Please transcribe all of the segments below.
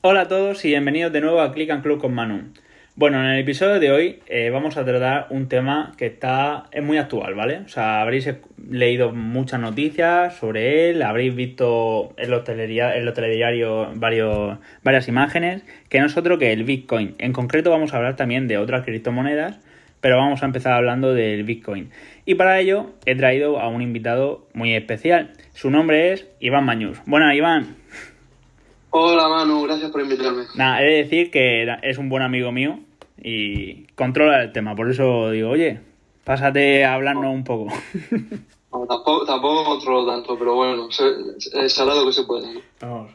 Hola a todos y bienvenidos de nuevo a Click and Club con Manu. Bueno, en el episodio de hoy eh, vamos a tratar un tema que está es muy actual, ¿vale? O sea, habréis leído muchas noticias sobre él, habréis visto en los, en los telediarios varios, varias imágenes, que no es otro que el Bitcoin. En concreto vamos a hablar también de otras criptomonedas, pero vamos a empezar hablando del Bitcoin. Y para ello he traído a un invitado muy especial. Su nombre es Iván Mañuz. Bueno, Iván. Hola Manu, gracias por invitarme. Nada, he de decir que es un buen amigo mío y controla el tema, por eso digo, oye, pásate a hablarnos un poco. tampoco, tampoco controlo tanto, pero bueno, es hará lo que se puede. ¿no?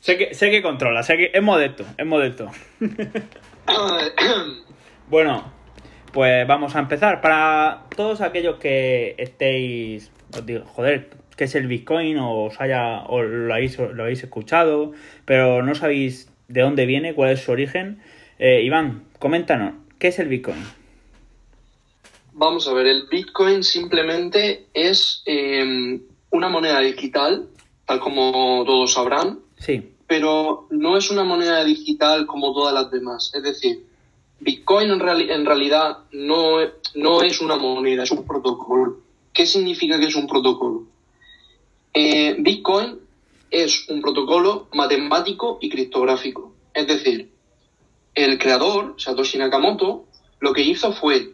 Sé, que, sé que controla, sé que es modesto, es modesto. bueno, pues vamos a empezar. Para todos aquellos que estéis, os digo, joder, qué es el Bitcoin o os haya o lo habéis, lo habéis escuchado, pero no sabéis de dónde viene, cuál es su origen. Eh, Iván, coméntanos, ¿qué es el Bitcoin? Vamos a ver, el Bitcoin simplemente es em, una moneda digital, tal como todos sabrán. Sí. Pero no es una moneda digital como todas las demás. Es decir, Bitcoin en, en realidad no, no es una moneda, es un protocolo. ¿Qué significa que es un protocolo? Eh, Bitcoin es un protocolo matemático y criptográfico. Es decir, el creador, Satoshi Nakamoto, lo que hizo fue,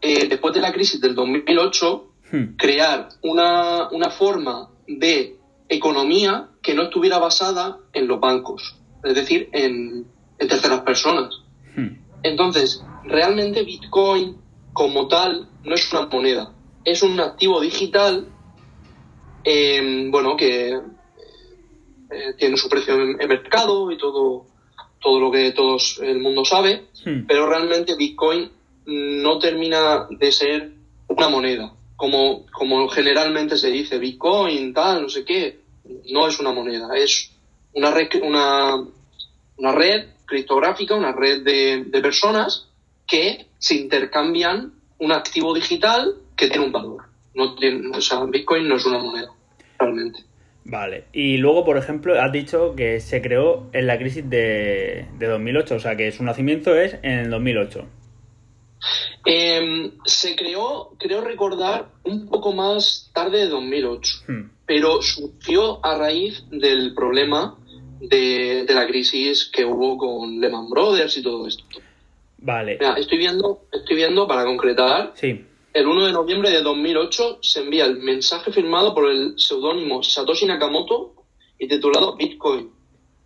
eh, después de la crisis del 2008, hmm. crear una, forma de economía que no estuviera basada en los bancos, es decir, en, terceras personas. Hmm. Entonces, realmente Bitcoin como tal no es una moneda, es un activo digital Em, bueno, que eh, tiene su precio en, mercado y todo, todo lo que todos el mundo sabe, hmm. pero realmente Bitcoin no termina de ser una moneda, como, como generalmente se dice, Bitcoin, tal, no sé qué, no es una moneda, es una red, una, una red criptográfica, una red de, de personas que se intercambian un activo digital que tiene un valor. No tiene, o sea, Bitcoin no es una moneda, realmente. Vale, y luego, por ejemplo, has dicho que se creó en la crisis de, 2008, o sea que su nacimiento es en el 2008. Em, se creó, creo recordar, un poco más tarde de 2008, hmm. pero surgió a raíz del problema de, la crisis que hubo con Lehman Brothers y todo esto. Vale. estoy viendo, estoy viendo para concretar. Sí el 1 de noviembre de 2008 se envía el mensaje firmado por el seudónimo Satoshi Nakamoto y titulado Bitcoin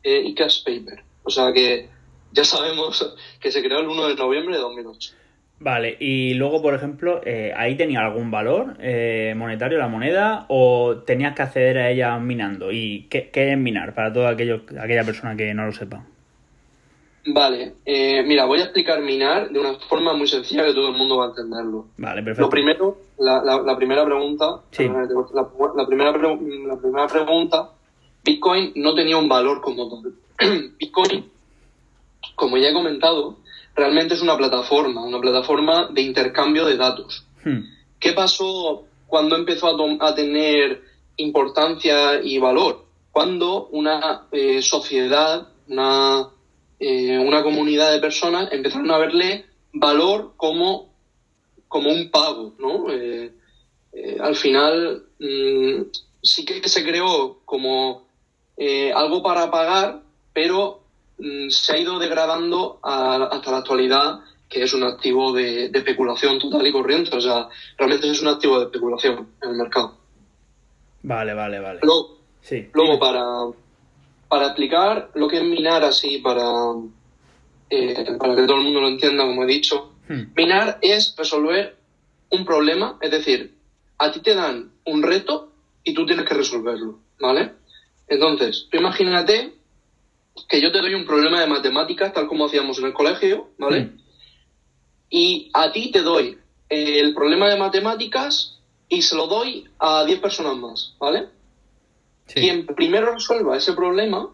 eh, y Cash Paper. O sea que ya sabemos que se creó el 1 de noviembre de 2008. Vale, y luego, por ejemplo, eh, ¿ahí tenía algún valor eh, monetario la moneda o tenías que acceder a ella minando? ¿Y qué, qué es minar para toda aquella persona que no lo sepa? Vale, eh, mira, voy a explicar minar de una forma muy sencilla que todo el mundo va a entenderlo. Vale, perfecto. Lo primero, la, la, primera pregunta, sí. la, primera la primera pregunta, Bitcoin no tenía un valor como tal. Bitcoin, como ya he comentado, realmente es una plataforma, una plataforma de intercambio de datos. Hmm. ¿Qué pasó cuando empezó a, a, tener importancia y valor? Cuando una eh, sociedad, una eh, una comunidad de personas empezaron a verle valor como, como un pago, ¿no? Eh, eh, al final mm, sí que se creó como algo para pagar, pero mm, se ha ido degradando hasta la actualidad que es un activo de, especulación total y corriente. O sea, realmente es un activo de especulación en el mercado. Vale, vale, vale. Luego, luego para, para explicar lo que es minar así, para, eh, para que todo el mundo lo entienda, como he dicho, hmm. minar es resolver un problema, es decir, a ti te dan un reto y tú tienes que resolverlo, ¿vale? Entonces, tú imagínate que yo te doy un problema de matemáticas, tal como hacíamos en el colegio, ¿vale? Hmm. Y a ti te doy el problema de matemáticas y se lo doy a 10 personas más, ¿vale? Quien primero resuelva ese problema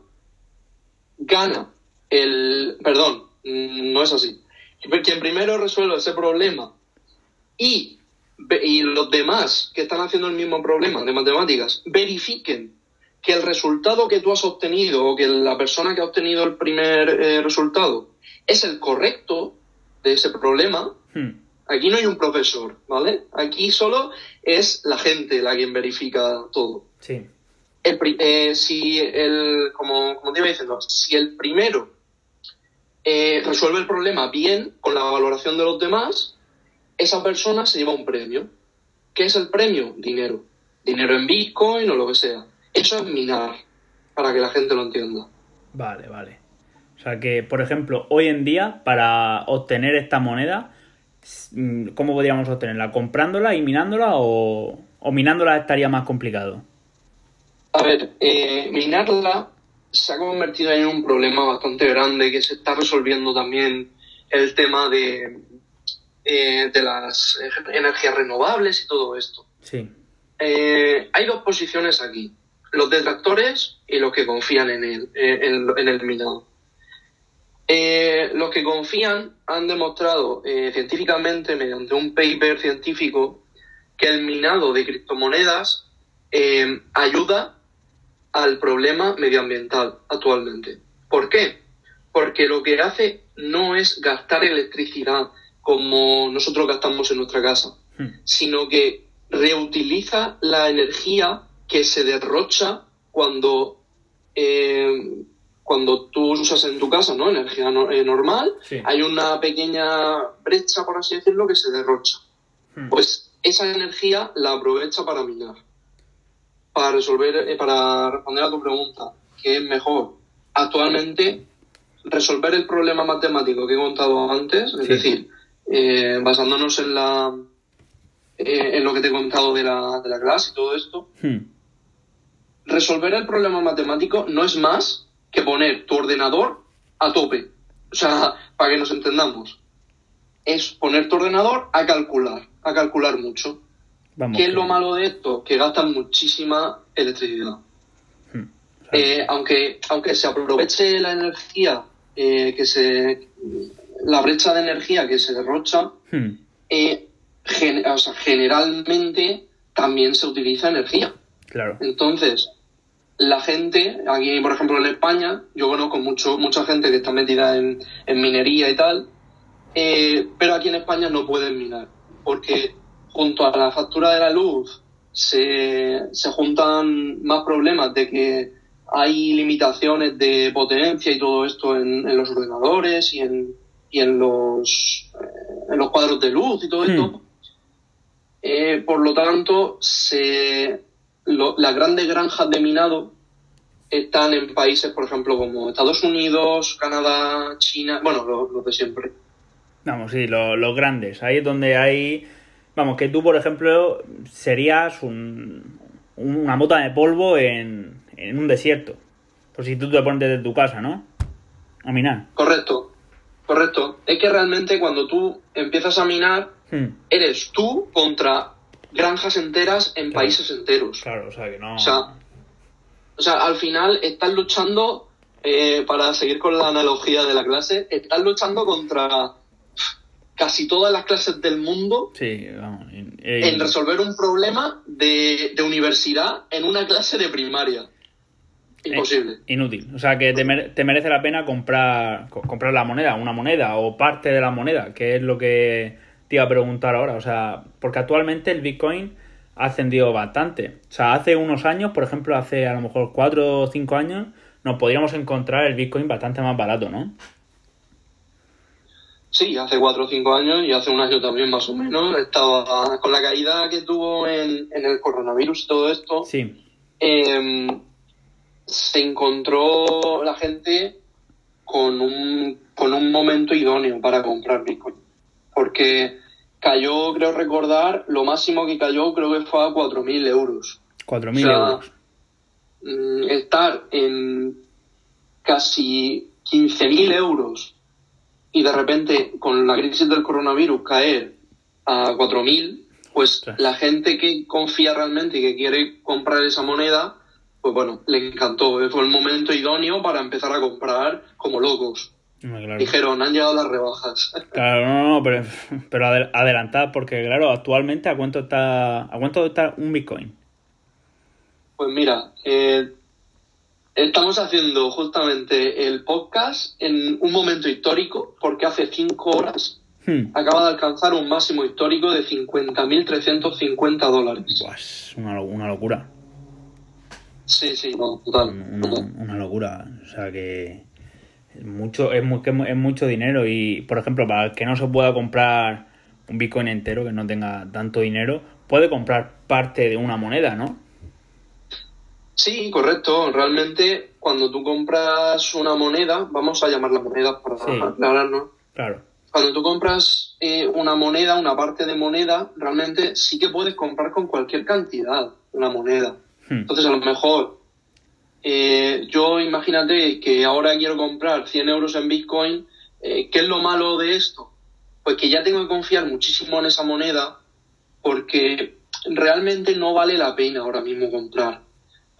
gana el. Perdón, no es así. Quien primero resuelva ese problema y, y los demás que están haciendo el mismo problema de matemáticas verifiquen que el resultado que tú has obtenido o que la persona que ha obtenido el primer eh, resultado es el correcto de ese problema, Hmm. aquí no hay un profesor, ¿vale? Aquí solo es la gente la quien verifica todo. Sí. El eh, si el, como, como te iba diciendo, si el primero eh, resuelve el problema bien con la valoración de los demás, esa persona se lleva un premio. ¿Qué es el premio? Dinero. Dinero en Bitcoin o lo que sea. Eso es minar, para que la gente lo entienda. Vale, vale. O sea que, por ejemplo, hoy en día, para obtener esta moneda, mm, ¿cómo podríamos obtenerla? ¿Comprándola y minándola o minándola estaría más complicado? A ver, eh, minarla se ha convertido en un problema bastante grande que se está resolviendo también el tema de, eh, de las energías renovables y todo esto. Sí. Eh, hay dos posiciones aquí, los detractores y los que confían en el, eh, en, en el minado. Eh, los que confían han demostrado eh, científicamente, mediante un paper científico, que el minado de criptomonedas ayuda al problema medioambiental actualmente. ¿Por qué? Porque lo que hace no es gastar electricidad como nosotros gastamos en nuestra casa, Hmm. sino que reutiliza la energía que se derrocha cuando, eh, cuando tú usas en tu casa, ¿no? Energía no- eh, normal, Sí. hay una pequeña brecha, por así decirlo, que se derrocha. Hmm. Pues esa energía la aprovecha para minar. Para resolver, eh, para responder a tu pregunta, ¿qué es mejor? Actualmente, resolver el problema matemático que he contado antes, es Sí. decir, eh, basándonos en la eh, en lo que te he contado de la, de la clase y todo esto, Hmm. resolver el problema matemático no es más que poner tu ordenador a tope. O sea, para que nos entendamos. Es poner tu ordenador a calcular, a calcular mucho. Vamos. ¿Qué es lo malo de esto? Que gastan muchísima electricidad. Hmm. Eh, aunque, aunque se aproveche la energía eh, que se. la brecha de energía que se derrocha, hmm. eh, gen- o sea, generalmente también se utiliza energía. Claro. Entonces, la gente, aquí por ejemplo en España, yo conozco mucho, mucha gente que está metida en, en minería y tal, pero aquí en España no pueden minar, porque junto a la factura de la luz se, se juntan más problemas de que hay limitaciones de potencia y todo esto en, en los ordenadores y en, y en los, eh, en los cuadros de luz y todo esto. Hmm. Eh, por lo tanto, se, lo- las grandes granjas de minado están en países, por ejemplo, como Estados Unidos, Canadá, China, bueno, los lo de siempre. Vamos, sí, lo- los grandes. Ahí es donde hay. Vamos, que tú, por ejemplo, serías un, una mota de polvo en, en un desierto. Por si tú te pones desde tu casa, ¿no? A minar. Correcto, correcto. Es que realmente cuando tú empiezas a minar, Hmm. eres tú contra granjas enteras en Claro. países enteros. Claro, o sea que no. O sea, o sea, al final estás luchando, eh, para seguir con la analogía de la clase, estás luchando contra casi todas las clases del mundo Sí, vamos. en resolver un problema de, de universidad en una clase de primaria. Imposible. Inútil. O sea que te, mere- te merece la pena comprar, co- comprar la moneda, una moneda o parte de la moneda, que es lo que te iba a preguntar ahora. O sea, porque actualmente el Bitcoin ha ascendido bastante. O sea, hace unos años, por ejemplo, hace a lo mejor 4 o 5 años, nos podríamos encontrar el Bitcoin bastante más barato, ¿no? Sí, hace cuatro o cinco años y hace un año también más o menos. Estaba con la caída que tuvo en, en el coronavirus y todo esto. Sí. eh, se encontró la gente con un, con un momento idóneo para comprar Bitcoin. Porque cayó, creo recordar, lo máximo que cayó creo que fue a 4.000 euros. 4.000 O sea, euros. Mm, Estar en casi 15.000 euros y de repente con la crisis del coronavirus caer a 4.000, pues la gente que confía realmente y que quiere comprar esa moneda, pues bueno, le encantó. Fue el momento idóneo para empezar a comprar como locos. Claro. Dijeron, han llegado las rebajas. Claro, no, no, pero, pero adel- adelantad, porque claro, actualmente a cuánto está, a cuánto está un Bitcoin. Pues mira, eh, Estamos haciendo justamente el podcast en un momento histórico porque hace cinco horas Hmm. acaba de alcanzar un máximo histórico de 50.350 dólares. Buah, es una, una locura. Sí, sí, no, total. Una, total. una locura. O sea que es mucho, es, mu- que es mucho dinero. Y, por ejemplo, para el que no se pueda comprar un Bitcoin entero, que no tenga tanto dinero, puede comprar parte de una moneda, ¿no? Sí, correcto. Realmente, cuando tú compras una moneda, vamos a llamarla moneda para Sí. aclararnos. Claro. Cuando tú compras eh, una moneda, una parte de moneda, realmente sí que puedes comprar con cualquier cantidad una moneda. Hmm. Entonces, a lo mejor, eh, yo imagínate que ahora quiero comprar 100 euros en Bitcoin. eh, ¿Qué es lo malo de esto? Pues que ya tengo que confiar muchísimo en esa moneda porque realmente no vale la pena ahora mismo comprar.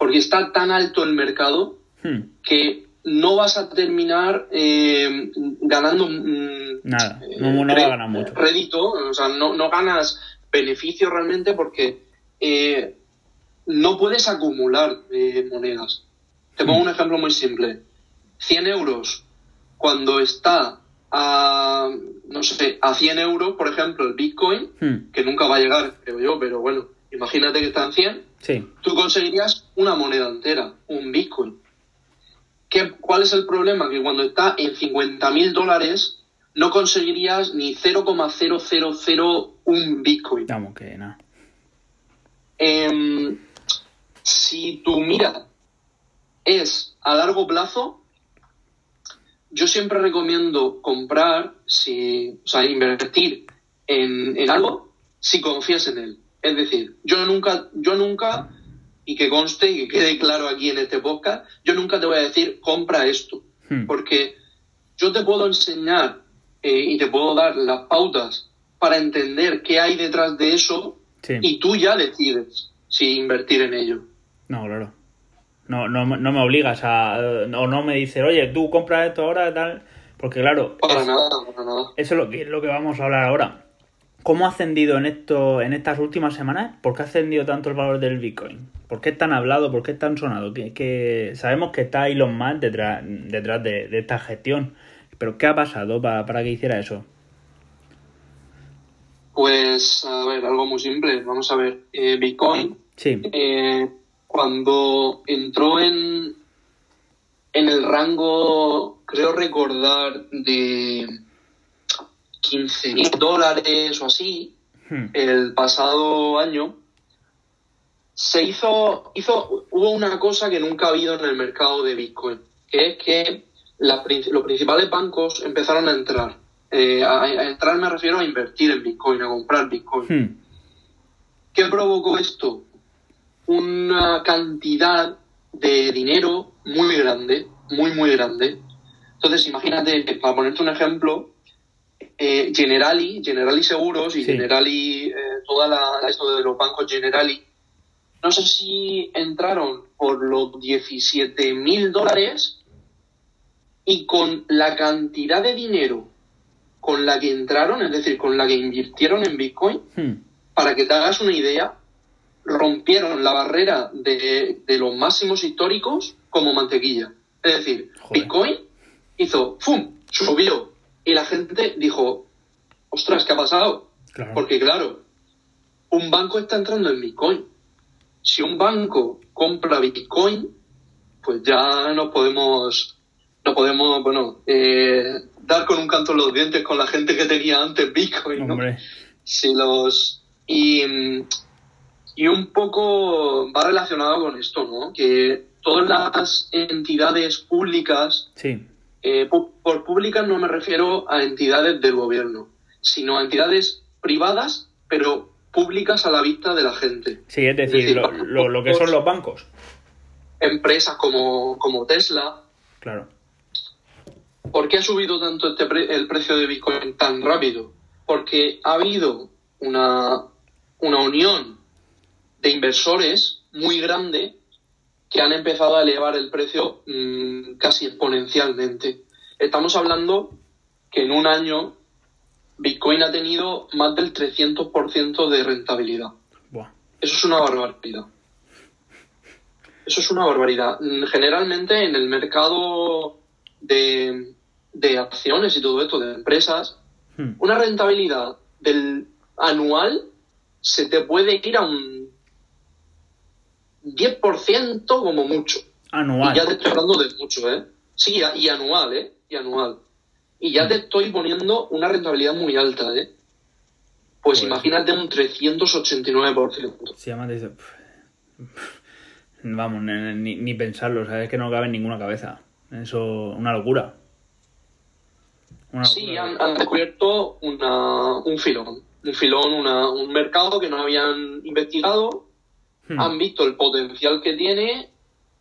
Porque está tan alto el mercado Hmm. que no vas a terminar eh, ganando mm, Nada. eh, No, no ganar mucho. o sea, no, no ganas beneficio realmente porque eh, no puedes acumular eh, monedas. Te pongo un ejemplo muy simple. 100 euros cuando está a, no sé, a 100 euros, por ejemplo, el Bitcoin, Hmm. que nunca va a llegar, creo yo, pero bueno, imagínate que está en 100, Sí. tú conseguirías una moneda entera, un Bitcoin. ¿Qué, ¿Cuál es el problema? Que cuando está en 50.000 dólares no conseguirías ni 0,0001 Bitcoin. Vamos, que nada. Em, si tu mira es a largo plazo, yo siempre recomiendo comprar, si, o sea, invertir en, en algo si confías en él. Es decir, yo nunca, yo nunca, y que conste y que quede claro aquí en este podcast, yo nunca te voy a decir compra esto, Hmm. porque yo te puedo enseñar eh, y te puedo dar las pautas para entender qué hay detrás de eso Sí. y tú ya decides si invertir en ello. No, claro. No, no, me- no me obligas a. O no me dices, oye, tú compras esto ahora, tal. Porque, claro. Para es- nada, para nada. Eso es lo que, lo que vamos a hablar ahora. ¿Cómo ha ascendido en esto, en estas últimas semanas? ¿Por qué ha ascendido tanto el valor del Bitcoin? ¿Por qué es tan hablado? ¿Por qué es tan sonado? Que, que sabemos que está Elon Musk detrás, detrás de, de esta gestión. Pero ¿qué ha pasado para, para que hiciera eso? Pues, a ver, algo muy simple. Vamos a ver. Eh, Bitcoin, Sí. eh, cuando entró en, en el rango, creo recordar, de 15 mil dólares o así, Hmm. el pasado año, se hizo, hizo, hubo una cosa que nunca ha habido en el mercado de Bitcoin, que es que los principales bancos empezaron a entrar. Eh, a, a entrar me refiero a invertir en Bitcoin, a comprar Bitcoin. Hmm. ¿Qué provocó esto? Una cantidad de dinero muy grande, muy, muy grande. Entonces, imagínate, para ponerte un ejemplo, eh, Generali, Generali Seguros y Sí. Generali, eh, toda la, esto de los bancos Generali, no sé si entraron por los 17 mil dólares y con la cantidad de dinero con la que entraron, es decir, con la que invirtieron en Bitcoin, Hmm. para que te hagas una idea, rompieron la barrera de, de los máximos históricos como mantequilla. Es decir, Joder. Bitcoin hizo ¡fum! subió. Y la gente dijo, ostras, ¿qué ha pasado? Claro. Porque claro, un banco está entrando en Bitcoin. Si un banco compra Bitcoin, pues ya nos podemos, no podemos, bueno, eh, dar con un canto en los dientes con la gente que tenía antes Bitcoin, ¿no? Hombre. si los y, y un poco va relacionado con esto, ¿no? Que todas las entidades públicas, Sí. Eh, por públicas no me refiero a entidades del gobierno, sino a entidades privadas, pero públicas a la vista de la gente. Sí, es decir, decir, lo, lo- lo que son los bancos. Empresas como, como Tesla. Claro. ¿Por qué ha subido tanto este pre- el precio de Bitcoin tan rápido? Porque ha habido una, una unión de inversores muy grande que han empezado a elevar el precio mm, casi exponencialmente. Estamos hablando que en un año Bitcoin ha tenido más del 300% de rentabilidad. Buah. Eso es una barbaridad. Eso es una barbaridad. Generalmente en el mercado de, de acciones y todo esto, de empresas, Hmm. una rentabilidad del anual se te puede ir a un 10% como mucho. Anual. Y ya te estoy hablando de mucho, ¿eh? Sí, y anual, ¿eh? Y anual. Y ya te estoy poniendo una rentabilidad muy alta, ¿eh? Pues imagínate un 389%. Se llama dice, Vamos, ni, ni- ni pensarlo, ¿sabes? que no cabe en ninguna cabeza. Eso, una locura. Una Sí, locura. han, han descubierto una, un filón. Un filón, una- un mercado que no habían investigado, Hmm. han visto el potencial que tiene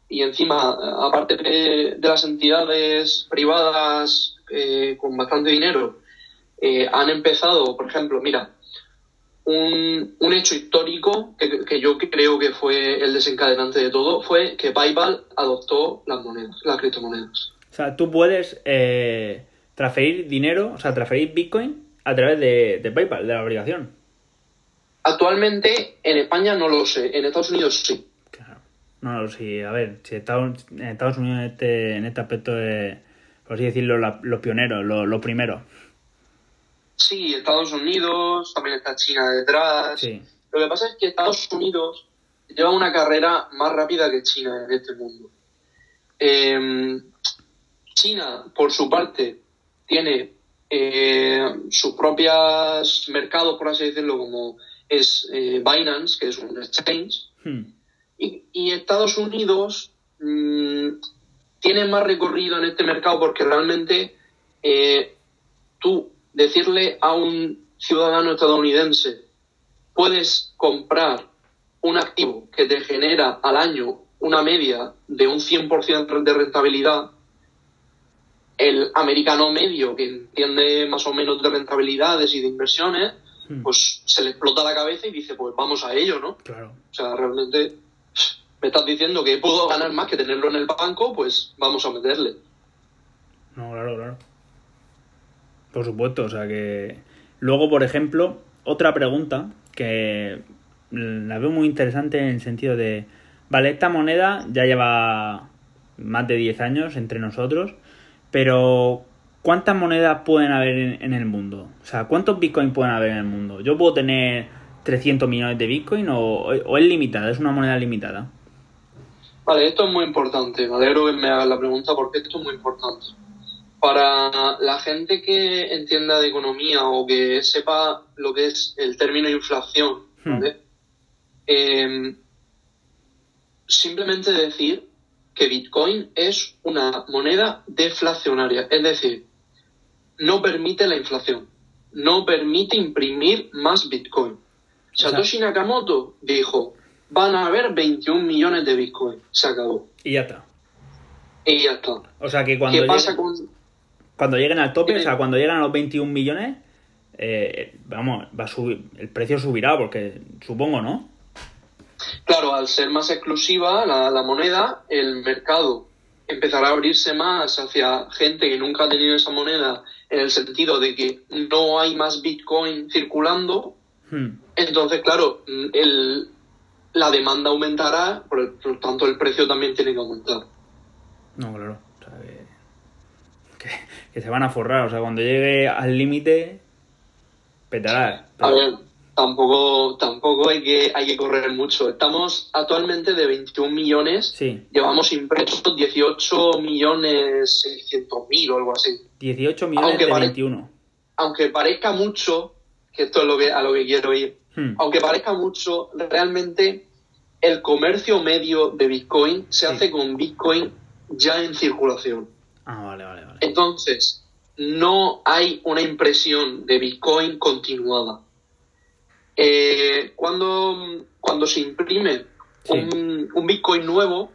y encima, aparte de, de las entidades privadas eh, con bastante dinero, eh, han empezado, por ejemplo, mira, un, un hecho histórico que, que yo creo que fue el desencadenante de todo fue que PayPal adoptó las monedas, las criptomonedas. O sea, tú puedes eh, transferir dinero, o sea, transferir Bitcoin a través de, de PayPal, de la aplicación. Actualmente en España no lo sé, en Estados Unidos sí. Claro. No, sí, a ver, si Estados, en Estados Unidos en este, en este aspecto de, por así decirlo, la- los pioneros, los los primeros. Sí, Estados Unidos, también está China detrás. Sí. Lo que pasa es que Estados Unidos lleva una carrera más rápida que China en este mundo. Eh, China, por su parte, tiene eh, sus propios mercados, por así decirlo, como es eh, Binance, que es un exchange, Hmm. y, y Estados Unidos mm, tiene más recorrido en este mercado porque realmente eh, tú decirle a un ciudadano estadounidense puedes comprar un activo que te genera al año una media de un 100% de rentabilidad, el americano medio que entiende más o menos de rentabilidades y de inversiones. Pues se le explota la cabeza y dice, pues vamos a ello, ¿no? Claro. O sea, realmente me estás diciendo que puedo ganar más que tenerlo en el banco, pues vamos a meterle. No, claro, claro. Por supuesto, o sea que... Luego, por ejemplo, otra pregunta que la veo muy interesante en el sentido de... Vale, esta moneda ya lleva más de 10 años entre nosotros, pero ¿cuántas monedas pueden haber en, en el mundo? O sea, ¿cuántos bitcoins pueden haber en el mundo? ¿Yo puedo tener 300 millones de bitcoin o, o es limitada? ¿Es una moneda limitada? Vale, esto es muy importante. Me alegro que me hagas la pregunta porque esto es muy importante. Para la gente que entienda de economía o que sepa lo que es el término inflación, ¿vale? Eh, simplemente decir que Bitcoin es una moneda deflacionaria, es decir, no permite la inflación, no permite imprimir más Bitcoin. Satoshi Nakamoto dijo, van a haber 21 millones de Bitcoin, se acabó. Y ya está. Y ya está. O sea que cuando ¿Qué pasa llegue- con...? Cuando lleguen al tope, o sea, cuando llegan a los 21 millones, eh, vamos, va a subir, el precio subirá, porque supongo, ¿no? Claro, al ser más exclusiva la, la moneda, el mercado empezará a abrirse más hacia gente que nunca ha tenido esa moneda en el sentido de que no hay más Bitcoin circulando. Hmm. Entonces, claro, el, la demanda aumentará, por, por lo tanto el precio también tiene que aumentar. No, claro. O sea, que, que- que se van a forrar. O sea, cuando llegue al límite, petará. A ver, tampoco, tampoco hay que, hay que correr mucho. Estamos actualmente de 21 millones, Sí, llevamos impresos 18 millones 600 mil o algo así. 18 millones Aunque de pare- 21. Aunque parezca mucho, que esto es lo que, a lo que quiero ir, Hmm. aunque parezca mucho, realmente el comercio medio de Bitcoin se Sí. hace con Bitcoin ya en circulación. Ah, vale, vale, vale. Entonces, no hay una impresión de Bitcoin continuada. Eh, cuando, cuando se imprime Sí. un, un Bitcoin nuevo,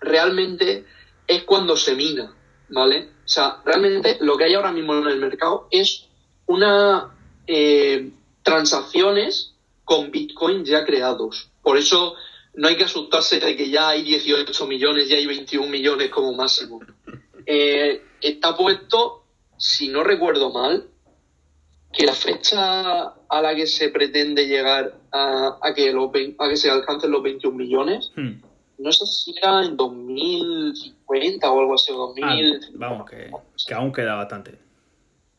realmente es cuando se mina, ¿vale? O sea, realmente lo que hay ahora mismo en el mercado es una eh, transacciones con Bitcoin ya creados. Por eso no hay que asustarse de que ya hay 18 millones, ya hay 21 millones como máximo. Eh, está puesto, si no recuerdo mal, que la fecha a la que se pretende llegar a, a que, a que se alcancen los 21 millones Hmm. no sé si era en 2050 o algo así, o 2000. Ah, vamos, que, que aún queda bastante.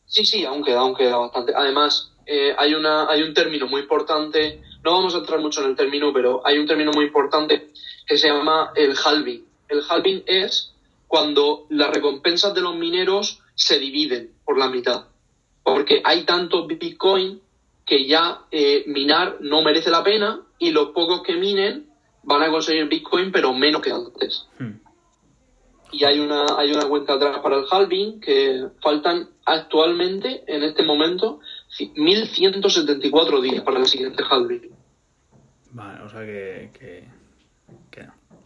Sí, sí, aún queda, aún queda bastante. Además, eh, hay, una, hay un término muy importante, no vamos a entrar mucho en el término, pero hay un término muy importante que se llama el halving. El halving es cuando las recompensas de los mineros se dividen por la mitad. Porque hay tantos Bitcoin que ya eh, minar no merece la pena y los pocos que minen van a conseguir Bitcoin, pero menos que antes. Hmm. Y hay una, hay una cuenta atrás para el halving que faltan actualmente, en este momento, 1174 días para el siguiente halving. Vale, o sea que.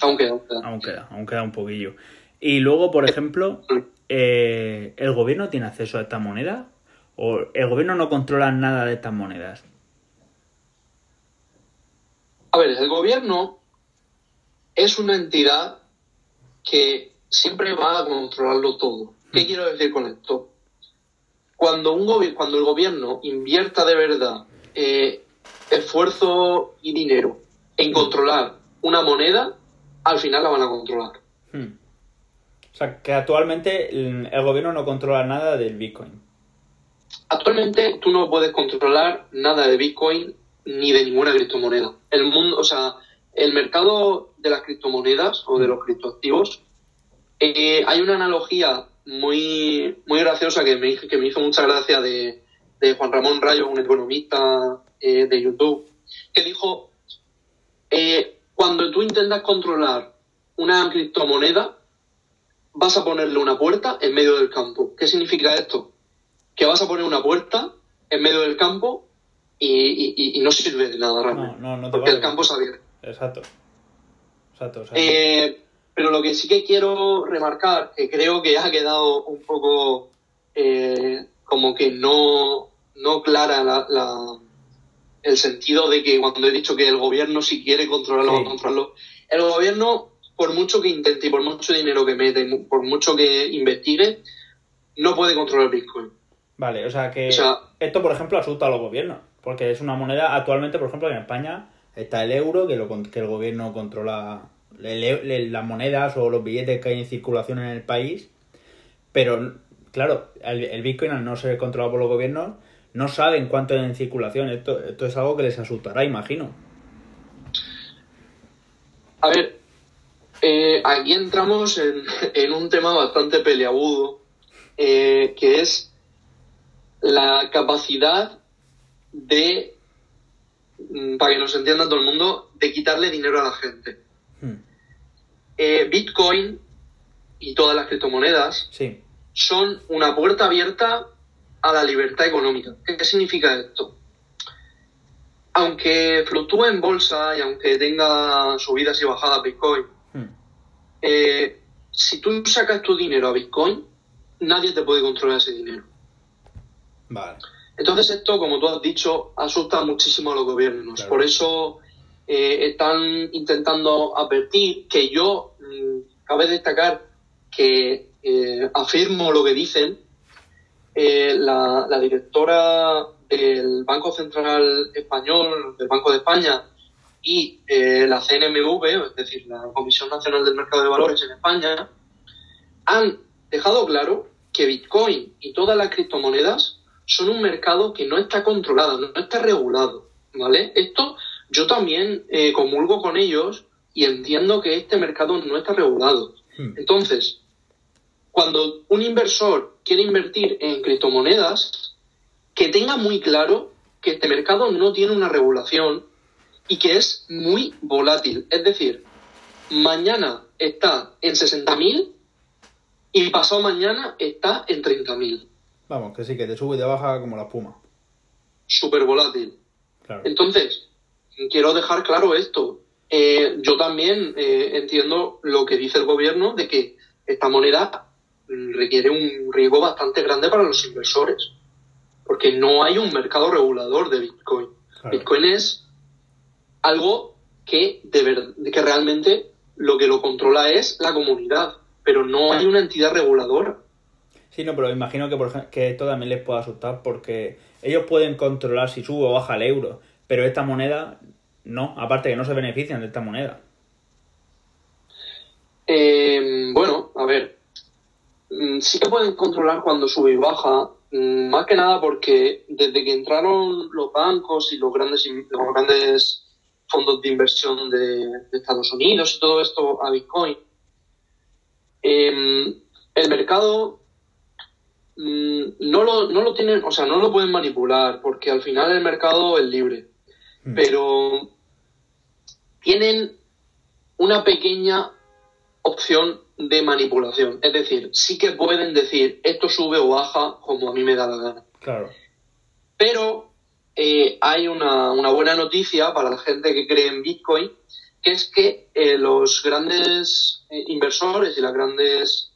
Aún queda, aún queda. Aún queda, aún queda un poquillo. Y luego, por ejemplo, eh, ¿el gobierno tiene acceso a esta moneda? ¿O el gobierno no controla nada de estas monedas? A ver, el gobierno es una entidad que siempre va a controlarlo todo. ¿Qué quiero decir con esto? Cuando, un cuando el gobierno invierta de verdad eh, esfuerzo y dinero en controlar una moneda, al final la van a controlar. Hmm. O sea, que actualmente el gobierno no controla nada del Bitcoin. Actualmente tú no puedes controlar nada de Bitcoin ni de ninguna criptomoneda. El mundo, o sea, el mercado de las criptomonedas o de los criptoactivos, eh, hay una analogía muy, muy graciosa que me, que me hizo mucha gracia de, Juan Ramón Rayo, un economista eh, de YouTube, que dijo, eh, cuando tú intentas controlar una criptomoneda, vas a ponerle una puerta en medio del campo. ¿Qué significa esto? Que vas a poner una puerta en medio del campo y, y- no sirve de nada realmente. No, no, no te porque el campo es abierto. Exacto. Exacto. Eh, pero lo que sí que quiero remarcar, que creo que ha quedado un poco eh, como que no, no clara la, la- el sentido de que cuando he dicho que el gobierno si quiere controlarlo Sí. controlarlo, el gobierno por mucho que intente y por mucho dinero que mete por mucho que investigue, no puede controlar Bitcoin. Vale, o sea que O sea- esto, por ejemplo, asusta a los gobiernos. Porque es una moneda, actualmente, por ejemplo, en España está el euro, que, lo, que el gobierno controla le- las monedas o los billetes que hay en circulación en el país. Pero, claro, el, el Bitcoin, al no ser controlado por los gobiernos, no saben cuánto hay en circulación. Esto, esto es algo que les asustará, imagino. A ver, eh, aquí entramos en, en un tema bastante peleagudo, eh, que es la capacidad de, mm, para que nos entienda todo el mundo, de quitarle dinero a la gente. Hmm, Eh, Bitcoin y todas las criptomonedas Sí. son una puerta abierta a la libertad económica. ¿Qué significa esto? Aunque fluctúe en bolsa y aunque tenga subidas y bajadas Bitcoin, Hmm, eh, si tú sacas tu dinero a Bitcoin, nadie te puede controlar ese dinero. Vale. Entonces esto, como tú has dicho, asusta muchísimo a los gobiernos. Claro. Por eso eh, están intentando advertir que yo, mm, cabe destacar que eh, afirmo lo que dicen, eh, la, la directora del Banco Central Español, del Banco de España, y la CNMV, es decir, la Comisión Nacional del Mercado de Valores en España, han dejado claro que Bitcoin y todas las criptomonedas son un mercado que no está controlado, no está regulado, ¿vale? Esto yo también eh, comulgo con ellos y entiendo que este mercado no está regulado. Hmm, Entonces, cuando un inversor quiere invertir en criptomonedas, que tenga muy claro que este mercado no tiene una regulación y que es muy volátil. Es decir, mañana está en 60.000 y pasado mañana está en 30.000. Vamos, que sí, que te sube y te baja como la espuma. Súper volátil. Claro. Entonces, quiero dejar claro esto. Eh, yo también eh, entiendo lo que dice el gobierno de que esta moneda mm, requiere un riesgo bastante grande para los inversores, porque no hay un mercado regulador de Bitcoin. Claro. Bitcoin es algo que, de ver- que realmente lo que lo controla es la comunidad, pero no hay una entidad reguladora. Sí, no, pero imagino que, por que esto también les puede asustar porque ellos pueden controlar si sube o baja el euro, pero esta moneda no, aparte que no se benefician de esta moneda. Eh, bueno, a ver, mm, sí que pueden controlar cuando sube y baja, mm, más que nada porque desde que entraron los bancos y los grandes, los grandes fondos de inversión de, Estados Unidos y todo esto a Bitcoin, eh, el mercado mm, no lo, no lo tienen, o sea, no lo pueden manipular porque al final el mercado es libre, Mm. pero tienen una pequeña opción de manipulación. Es decir, sí que pueden decir esto sube o baja como a mí me da la gana. Claro. Pero eh, hay una, una buena noticia para la gente que cree en Bitcoin, que es que eh, los grandes eh, inversores y los grandes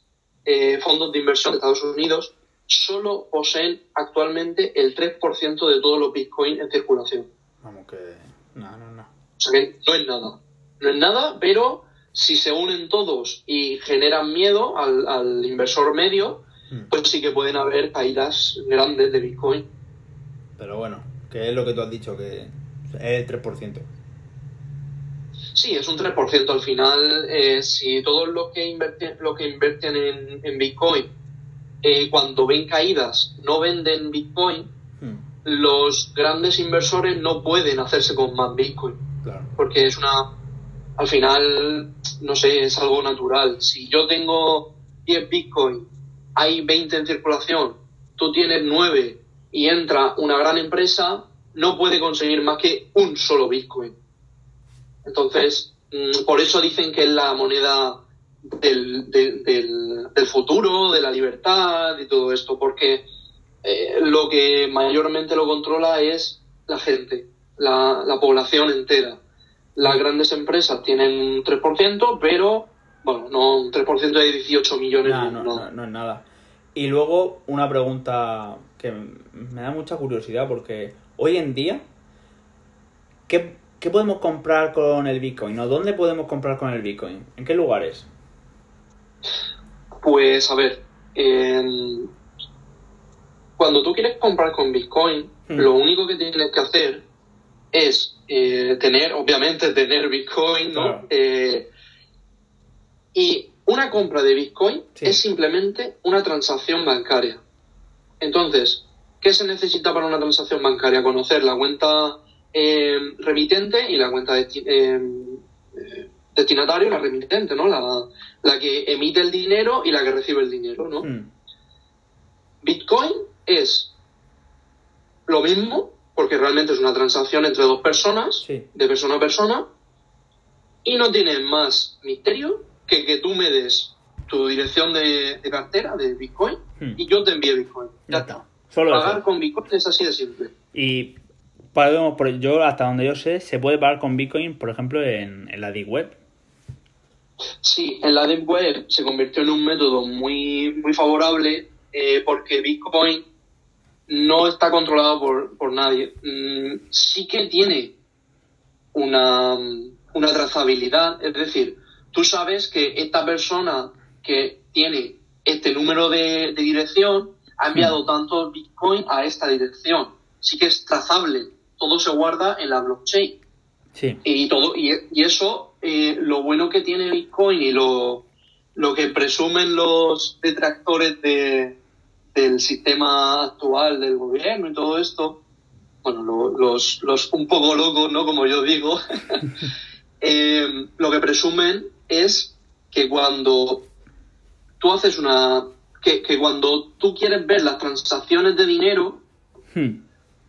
fondos de inversión de Estados Unidos solo poseen actualmente el 3% de todos los Bitcoin en circulación. Vamos que... No, no, no. O sea que no es nada. No es nada, pero si se unen todos y generan miedo al, al inversor medio, Mm. pues sí que pueden haber caídas grandes de Bitcoin. Pero bueno, que es lo que tú has dicho, que es el 3%. Sí, es un 3% al final. eh, si todos los que invierten, los que invierten en, en Bitcoin, eh, cuando ven caídas, no venden Bitcoin, Mm, los grandes inversores no pueden hacerse con más Bitcoin. Claro. porque es una al final no sé es algo natural si yo tengo 10 bitcoin hay 20 en circulación tú tienes 9 y entra una gran empresa no puede conseguir más que un solo bitcoin entonces mm, por eso dicen que es la moneda del, del, del- del futuro de la libertad y todo esto porque eh, lo que mayormente lo controla es la gente, la, la población entera. Las grandes empresas tienen un 3%, pero, bueno, no un 3% de 18 millones. Nah, no, no, no es nada. Y luego una pregunta que me da mucha curiosidad porque hoy en día, ¿qué, qué podemos comprar con el Bitcoin? ¿O dónde podemos comprar con el Bitcoin? ¿En qué lugares? Pues, a ver, cuando tú quieres comprar con Bitcoin, Hmm. lo único que tienes que hacer es eh, tener, obviamente, tener Bitcoin, ¿no? Claro. Eh, y una compra de Bitcoin Sí. es simplemente una transacción bancaria. Entonces, ¿qué se necesita para una transacción bancaria? Conocer la cuenta eh, remitente y la cuenta desti- destinatario, la remitente, ¿no? La, la que emite el dinero y la que recibe el dinero, ¿no? Mm, Bitcoin es lo mismo, porque realmente es una transacción entre dos personas, Sí. de persona a persona, y no tiene más misterio que que tú me des tu dirección de, de cartera de Bitcoin Hmm. y yo te envíe Bitcoin. Ya está. Solo Pagar eso. con Bitcoin es así de simple. Y yo, hasta donde yo sé, se puede pagar con Bitcoin, por ejemplo, en, en la Deep Web. Sí, en la Deep Web se convirtió en un método muy, muy favorable eh, porque Bitcoin no está controlado por, por nadie. Mm, sí que tiene una, una trazabilidad, es decir, tú sabes que esta persona que tiene este número de, de dirección ha enviado tanto Bitcoin a esta dirección. Sí que es trazable, todo se guarda en la blockchain Sí. y todo y, y eso eh, lo bueno que tiene Bitcoin y lo, lo que presumen los detractores de, del sistema actual del gobierno y todo esto bueno lo- los, los un poco locos no como yo digo eh, lo que presumen es que cuando tú haces una que, que cuando tú quieres ver las transacciones de dinero Hmm.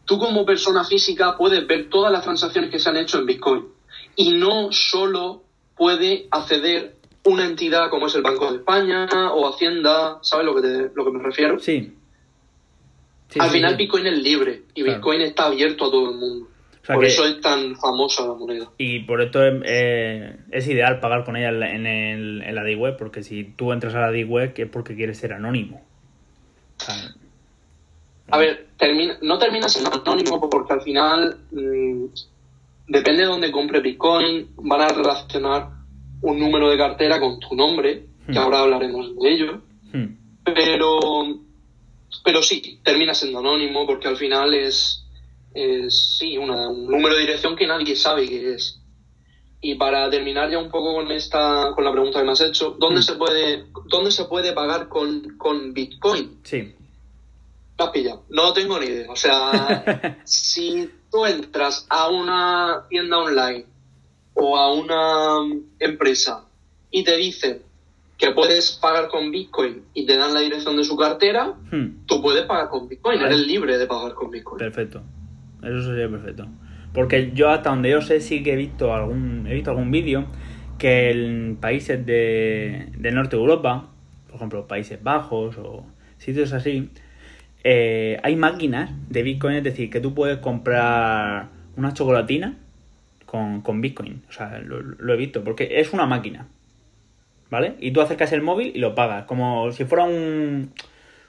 tú como persona física puedes ver todas las transacciones que se han hecho en Bitcoin y no solo puede acceder una entidad como es el Banco de España o Hacienda, ¿sabes lo que, te- lo que me refiero? Sí. Sí, Al sí, final sí. Bitcoin es libre y Claro. Bitcoin está abierto a todo el mundo. O sea Por que- eso es tan famosa la moneda. Y por esto es, eh, es ideal pagar con ella en, el- en la Deep Web, porque si tú entras a la Deep Web es porque quieres ser anónimo. A ver, termina, no termina siendo anónimo porque al final mm, depende de dónde compre Bitcoin, van a relacionar un número de cartera con tu nombre, que Hmm. ahora hablaremos de ello. hmm. pero pero sí termina siendo anónimo porque al final es, es sí una- un número de dirección que nadie sabe qué es Y para terminar ya un poco con esta, con la pregunta que me has hecho, ¿dónde Mm. se puede, dónde se puede pagar con, con Bitcoin? Sí. Lo has pillado. No tengo ni idea. O sea, si tú entras a una tienda online o a una empresa y te dicen que puedes pagar con Bitcoin y te dan la dirección de su cartera, Hmm, tú puedes pagar con Bitcoin. Vale. Eres libre de pagar con Bitcoin. Perfecto. Eso sería perfecto. Porque yo hasta donde yo sé sí que he visto algún he visto algún vídeo que en países de, del norte de Europa, por ejemplo Países Bajos o sitios así, eh, hay máquinas de Bitcoin, es decir, que tú puedes comprar una chocolatina con, con Bitcoin. O sea, lo, he visto, porque es una máquina. ¿Vale? Y tú acercas el móvil y lo pagas, como si fuera un,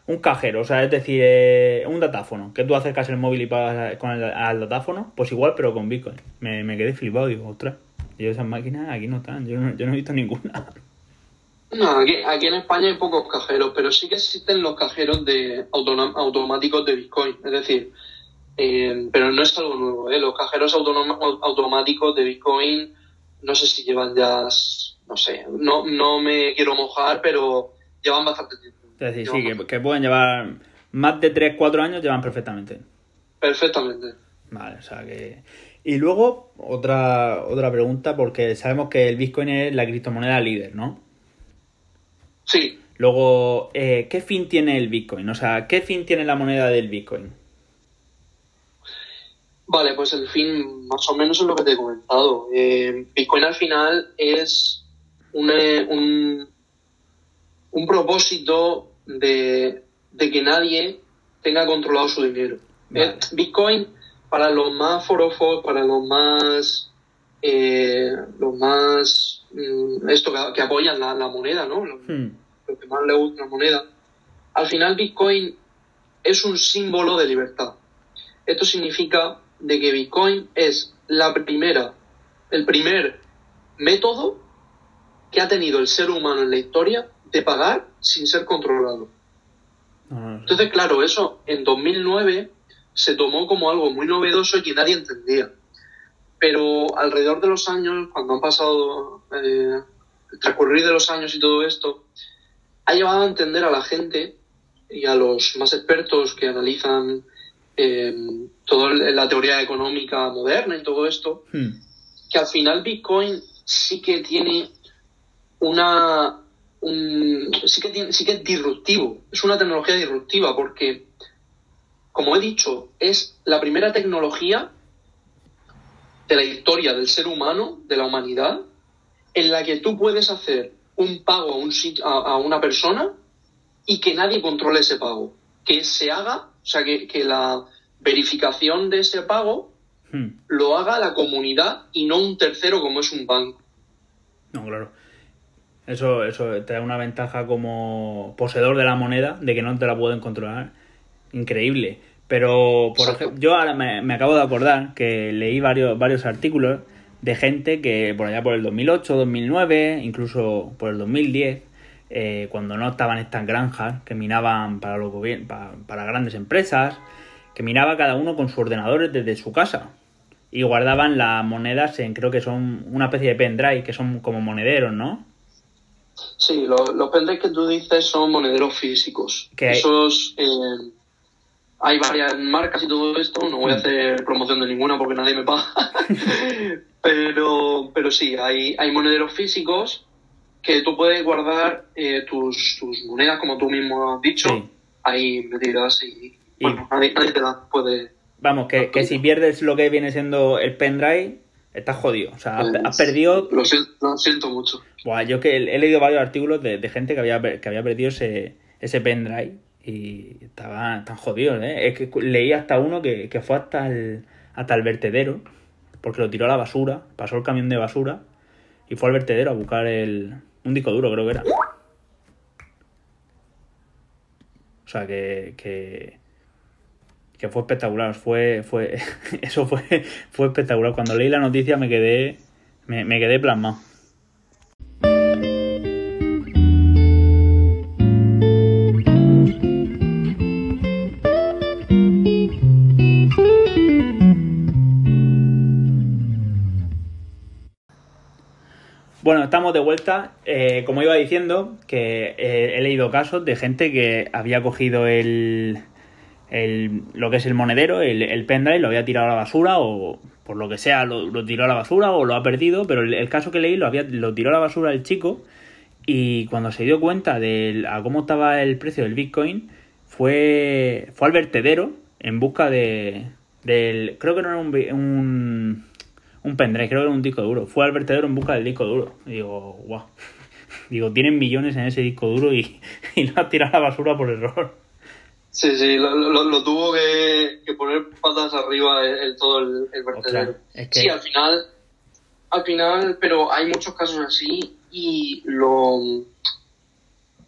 un cajero, o sea, es decir, eh, un datáfono, que tú acercas el móvil y pagas con el, al datáfono, pues igual, pero con Bitcoin. Me, me quedé flipado, digo, ostras, yo esas máquinas aquí no están, yo no, yo no he visto ninguna. No, aquí, aquí en España hay pocos cajeros, pero sí que existen los cajeros de automáticos de Bitcoin. Es decir, eh, pero no es algo nuevo. ¿eh? Los cajeros automáticos de Bitcoin, no sé si llevan ya, no sé, no, no me quiero mojar, pero llevan bastante tiempo. Es decir, sí, que, que pueden llevar más de 3, 4 años, llevan perfectamente. Perfectamente. Vale, o sea que... Y luego, otra, otra pregunta, porque sabemos que el Bitcoin es la criptomoneda líder, ¿no? Sí, Luego, eh, ¿qué fin tiene el Bitcoin? O sea, ¿qué fin tiene la moneda del Bitcoin? Vale, pues el fin más o menos es lo que te he comentado. Eh, Bitcoin al final es un, eh, un, un propósito de, de que nadie tenga controlado su dinero. Vale. Eh, Bitcoin, para los más forofos, para los más... eh, los más... mm, esto que, que apoyan la, la moneda, ¿no? Los, Hmm, los que más le gusta la moneda. Al final Bitcoin es un símbolo de libertad. Esto significa de que Bitcoin es la primera, el primer método que ha tenido el ser humano en la historia de pagar sin ser controlado. no. Entonces, claro, eso en 2009 se tomó como algo muy novedoso y que nadie entendía. Pero alrededor de los años, cuando han pasado eh, el transcurrir de los años y todo esto, ha llevado a entender a la gente y a los más expertos que analizan eh, toda la teoría económica moderna y todo esto, Hmm, que al final Bitcoin sí que tiene una un- sí que tiene, sí que es disruptivo, es una tecnología disruptiva porque como he dicho, es la primera tecnología de la historia del ser humano, de la humanidad, en la que tú puedes hacer un pago a, un a, a una persona y que nadie controle ese pago. Que se haga, o sea, que, que la verificación de ese pago hmm. lo haga la comunidad y no un tercero como es un banco. No, claro. Eso, eso te da una ventaja como poseedor de la moneda, de que no te la pueden controlar. Increíble. Pero, por ejemplo, yo ahora me, me acabo de acordar que leí varios, varios artículos de gente que por allá por el 2008, 2009, incluso por el 2010, eh, cuando no estaban estas granjas que minaban para, los para, para grandes empresas, que minaba cada uno con sus ordenadores desde su casa y guardaban las monedas en, creo que son una especie de pendrive, que son como monederos, ¿no? Sí, lo- los pendrives que tú dices son monederos físicos. Hay- Esos eh, hay varias marcas y todo esto. No Mm. voy a hacer promoción de ninguna porque nadie me paga. pero, pero sí, hay, hay monederos físicos que tú puedes guardar eh, tus, tus monedas, como tú mismo has dicho, Sí. ahí metidas y, Y- bueno, nadie, nadie te las puede. Vamos, que, que si pierdes lo que viene siendo el pendrive, estás jodido. O sea, has, pues, has perdido... Lo siento, lo siento mucho. Buah, yo que he leído varios artículos de, de gente que había, que había perdido ese, ese pendrive y estaban tan jodidos, ¿eh? Es que leí hasta uno que, que fue hasta el, hasta el vertedero, porque lo tiró a la basura, pasó el camión de basura y fue al vertedero a buscar el, un disco duro, creo que era. O sea, que, que, que fue espectacular, fue, fue, eso fue, fue espectacular. Cuando leí la noticia me quedé, me, me quedé plasmado. Bueno, estamos de vuelta. Eh, como iba diciendo, que eh, he leído casos de gente que había cogido el, lo que es el monedero, el, pendrive, lo había tirado a la basura o por lo que sea lo, tiró a la basura o lo ha perdido, pero el, caso que leí lo, había, lo tiró a la basura el chico y cuando se dio cuenta de a cómo estaba el precio del Bitcoin, fue, fue al vertedero en busca de, del... Creo que no era un, un, un pendrive, creo que era un disco duro. Fue al vertedero en busca del disco duro. Y digo, guau. Digo, tienen millones en ese disco duro y, y lo ha tirado a la basura por error. Sí, sí, lo, lo- lo tuvo que, que poner patas arriba el, el- todo el, el vertedero. Es que- Sí, al final, al final, pero hay muchos casos así y lo,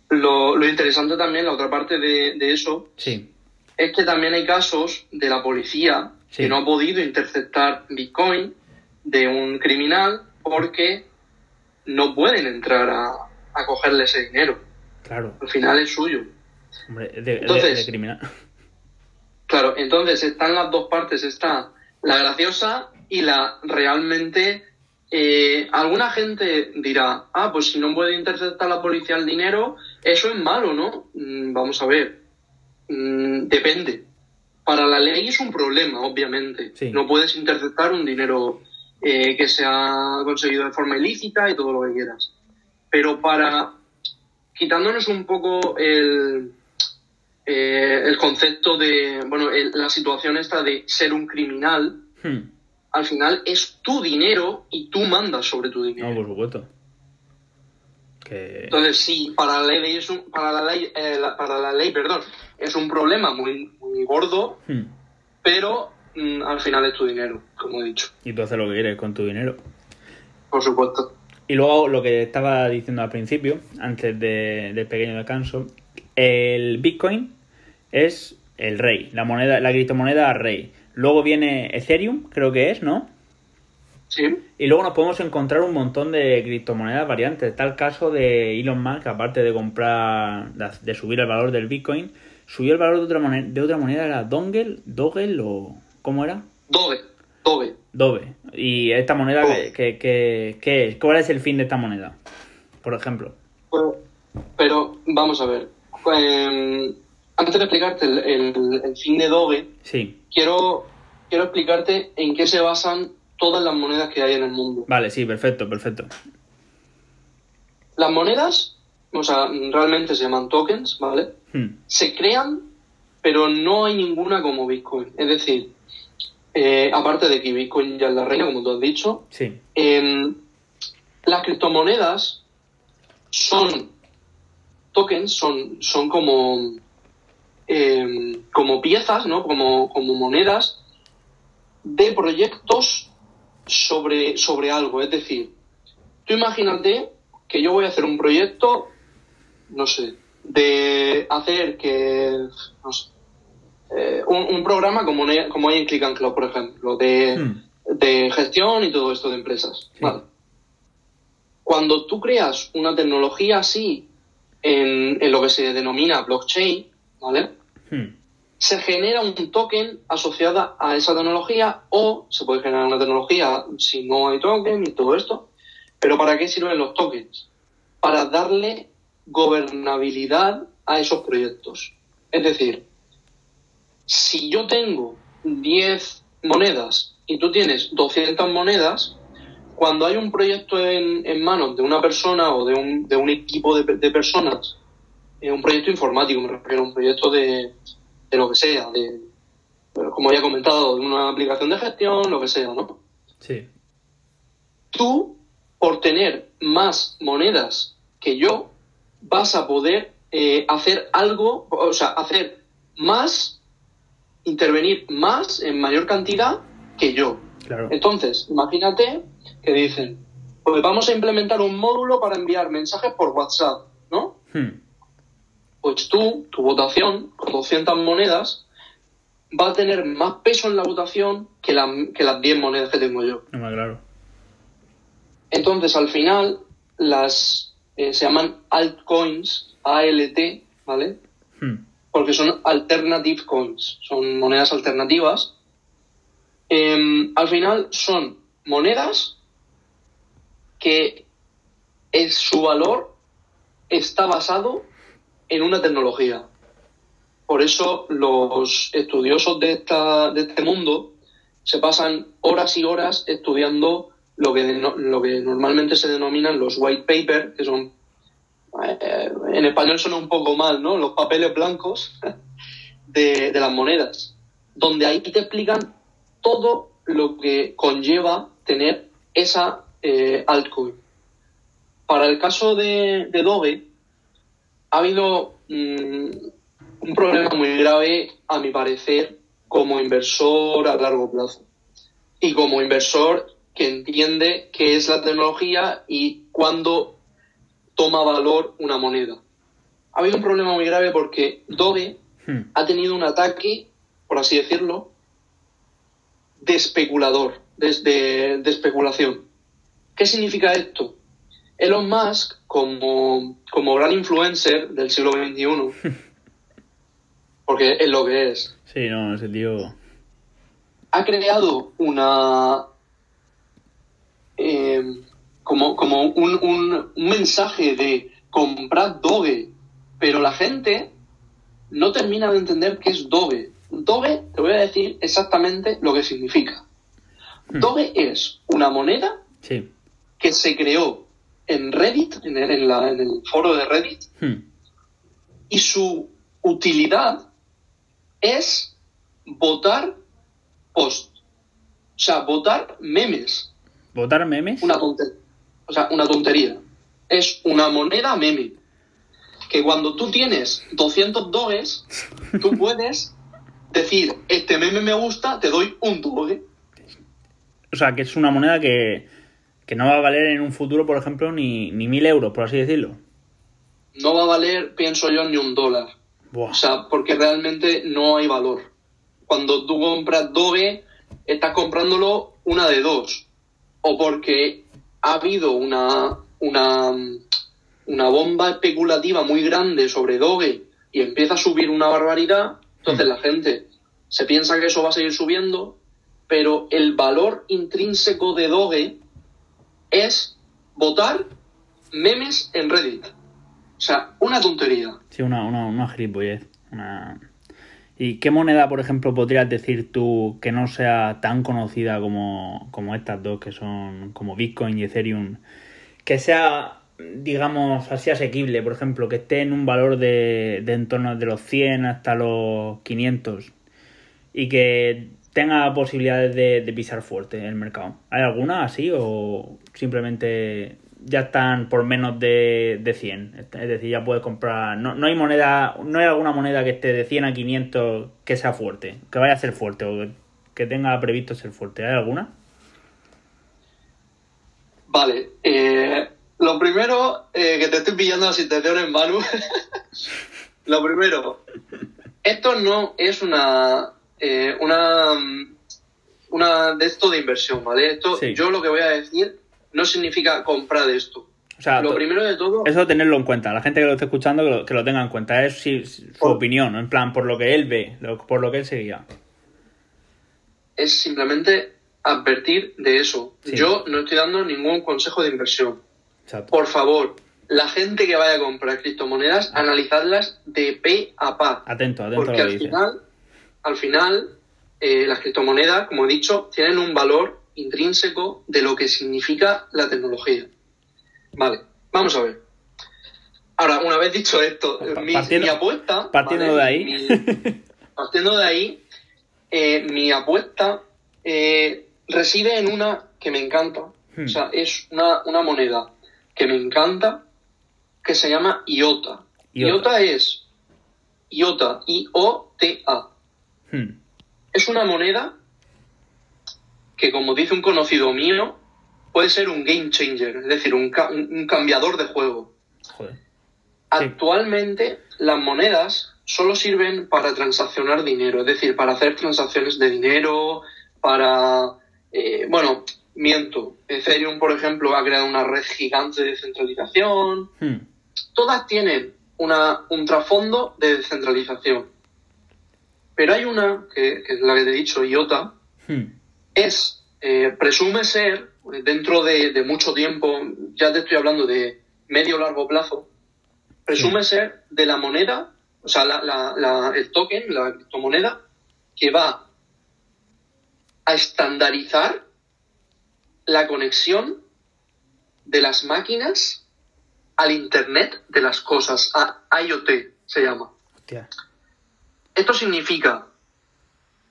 lo, lo interesante también, la otra parte de, de eso, Sí, es que también hay casos de la policía Sí. que no ha podido interceptar Bitcoin de un criminal porque no pueden entrar a, a cogerle ese dinero. claro. Al final es suyo. Hombre, de- Entonces- de criminal. Claro, entonces están las dos partes, está la graciosa y la realmente... eh, alguna gente dirá, ah, pues si no puede interceptar la policía el dinero, eso es malo, ¿no? Mm, vamos a ver, Mm, depende. Para la ley es un problema, obviamente. Sí. No puedes interceptar un dinero eh, que se ha conseguido de forma ilícita y todo lo que quieras. Pero para, quitándonos un poco el, eh, el concepto de, bueno, el- la situación esta de ser un criminal, Hmm. al final es tu dinero y tú mandas sobre tu dinero. No, por supuesto. Que... Entonces, sí, para la ley es un, para la ley, eh, la- para la ley, perdón, es un problema muy, muy gordo, Hmm. pero al final es tu dinero, como he dicho, Y tú haces lo que quieres con tu dinero. por supuesto. Y luego lo que estaba diciendo al principio, antes de- del pequeño descanso, el Bitcoin es el rey, la moneda, la criptomoneda rey. Luego viene Ethereum, creo que es, ¿no? Sí, Y luego nos podemos encontrar un montón de criptomonedas variantes. Está el caso de Elon Musk, aparte de comprar, de, de subir el valor del Bitcoin, subió el valor de otra moneda, de otra moneda era Dongle, Dogel o ¿cómo era? Doge, Doge. Dove. Y esta moneda, Dove. ¿qué, qué, qué es? ¿Cuál es el fin de esta moneda? Por ejemplo. Pues, Pero vamos a ver, eh, antes de explicarte el, el- el fin de Doge, Sí. quiero, quiero explicarte en qué se basan todas las monedas que hay en el mundo. Vale, sí, perfecto, perfecto. Las monedas, o sea, realmente se llaman tokens, ¿vale? Hmm. Se crean, pero no hay ninguna como Bitcoin. Es decir, eh, aparte de que Bitcoin ya es la reina, como tú has dicho, Sí. em, las criptomonedas son tokens, son, son como, em, como piezas, ¿no? Como, como monedas de proyectos sobre, sobre algo. Es decir, tú imagínate que yo voy a hacer un proyecto, no sé, de hacer que, no sé, eh, un, un programa como, ne- como hay en Click and Cloud, por ejemplo, de, Hmm. de gestión y todo esto de empresas. Sí. Vale. Cuando tú creas una tecnología así en, en lo que se denomina blockchain, ¿vale? Hmm. Se genera un token asociada a esa tecnología o se puede generar una tecnología si no hay token y todo esto. Pero ¿para qué sirven los tokens? Para darle gobernabilidad a esos proyectos. Es decir, si yo tengo 10 monedas y tú tienes 200 monedas, cuando hay un proyecto en, en manos de una persona o de un, de un equipo de, de personas, eh, un proyecto informático, me refiero a un proyecto de, de lo que sea, de, como ya he comentado, de una aplicación de gestión, lo que sea, ¿no? Sí. Tú, por tener más monedas que yo, vas a poder eh, hacer algo, o sea, hacer más, intervenir más en mayor cantidad que yo. Claro. Entonces, imagínate que dicen, pues vamos a implementar un módulo para enviar mensajes por WhatsApp, ¿no? Hmm. Pues tú, tu votación, con 200 monedas, va a tener más peso en la votación que, la- que las 10 monedas que tengo yo. No me claro. Entonces, al final, las eh, se llaman altcoins, ALT, ¿vale? Hmm. Porque son alternative coins, son monedas alternativas. Em, al final son monedas que es su valor está basado en una tecnología. Por eso los estudiosos de, esta, de este mundo se pasan horas y horas estudiando lo que, lo que normalmente se denominan los white papers, que son, eh, en español suena un poco mal, ¿no? Los papeles blancos de, las monedas, donde ahí te explican todo lo que conlleva tener esa eh, altcoin. Para el caso de, Doge, ha habido mm, un problema muy grave, a mi parecer, como inversor a largo plazo. Y como inversor que entiende qué es la tecnología y cuándo toma valor una moneda. Ha habido un problema muy grave porque Doge hmm. ha tenido un ataque, por así decirlo, de especulador, de, de especulación. ¿Qué significa esto? Elon Musk, como, como gran influencer del siglo XXI, porque es lo que es. Sí, no, ese tío. Ha creado una. Eh, como como un, un, mensaje de comprar Doge, pero la gente no termina de entender qué es Doge. Doge, te voy a decir exactamente lo que significa. Hmm. Doge es una moneda que se creó en Reddit, en el, en el foro de Reddit, hmm. y su utilidad es votar post. O sea, votar memes. ¿Votar memes? Una tontería. O sea, una tontería. Es una moneda meme. Que cuando tú tienes 200 doges, tú puedes decir, este meme me gusta, te doy un doge. O sea, que es una moneda que, que no va a valer en un futuro, por ejemplo, ni, ni mil euros, por así decirlo. No va a valer, pienso yo, ni un dólar. O sea, porque realmente no hay valor. Cuando tú compras Doge, estás comprándolo una de dos. O porque ha habido una, una, una bomba especulativa muy grande sobre Doge y empieza a subir una barbaridad, entonces la gente se piensa que eso va a seguir subiendo, pero el valor intrínseco de Doge es votar memes en Reddit. O sea, una tontería. Sí, una, una, una Una... ¿Y qué moneda, por ejemplo, podrías decir tú que no sea tan conocida como, como estas dos, que son como Bitcoin y Ethereum? Que sea, digamos, así asequible, por ejemplo, que esté en un valor de, de en torno de los 100 hasta los 500 y que tenga posibilidades de, de pisar fuerte el mercado. ¿Hay alguna así o simplemente ya están por menos de, de 100. Es decir, ya puedes comprar. No, no hay moneda, no hay alguna moneda que esté de 100 a 500 que sea fuerte, que vaya a ser fuerte o que tenga previsto ser fuerte. ¿Hay alguna? Vale. Eh, lo primero, eh, que te estoy pillando la situación en Manu. lo primero, esto no es una. Eh, una. Una de esto de inversión, ¿vale? Esto, yo lo que voy a decir no significa comprar esto. O sea, lo primero de todo. Eso tenerlo en cuenta. La gente que lo esté escuchando que lo, tenga en cuenta. Es su opinión, en plan, por lo que él ve, por lo que él seguía. Es simplemente advertir de eso. Yo no estoy dando ningún consejo de inversión. Por favor, la gente que vaya a comprar criptomonedas, analizadlas de pe a pa. Atento, atento. Porque al final, al final, eh, las criptomonedas, como he dicho, tienen un valor intrínseco de lo que significa la tecnología. Vale, vamos a ver. Ahora, una vez dicho esto, mi, apuesta. Partiendo de ahí. partiendo de ahí, eh, mi apuesta eh, reside en una que me encanta. O hmm. sea, es una, moneda que me encanta que se llama IOTA. IOTA, es IOTA, I-O-T-A. Hmm. Es una moneda que como dice un conocido mío, puede ser un game changer, es decir, un, cambiador de juego. Actualmente las monedas solo sirven para transaccionar dinero, es decir, para hacer transacciones de dinero, para... Eh, bueno, miento. Ethereum, por ejemplo, ha creado una red gigante de descentralización. Hmm. Todas tienen una, un trasfondo de descentralización. Pero hay una, que, es la que te he dicho, IOTA, hmm es, eh, presume ser, dentro de, mucho tiempo, ya te estoy hablando de medio largo plazo, presume ser de la moneda, o sea, la, la- la- el token, la criptomoneda, que va a estandarizar la conexión de las máquinas al Internet de las cosas, a IoT se llama. Hostia. Esto significa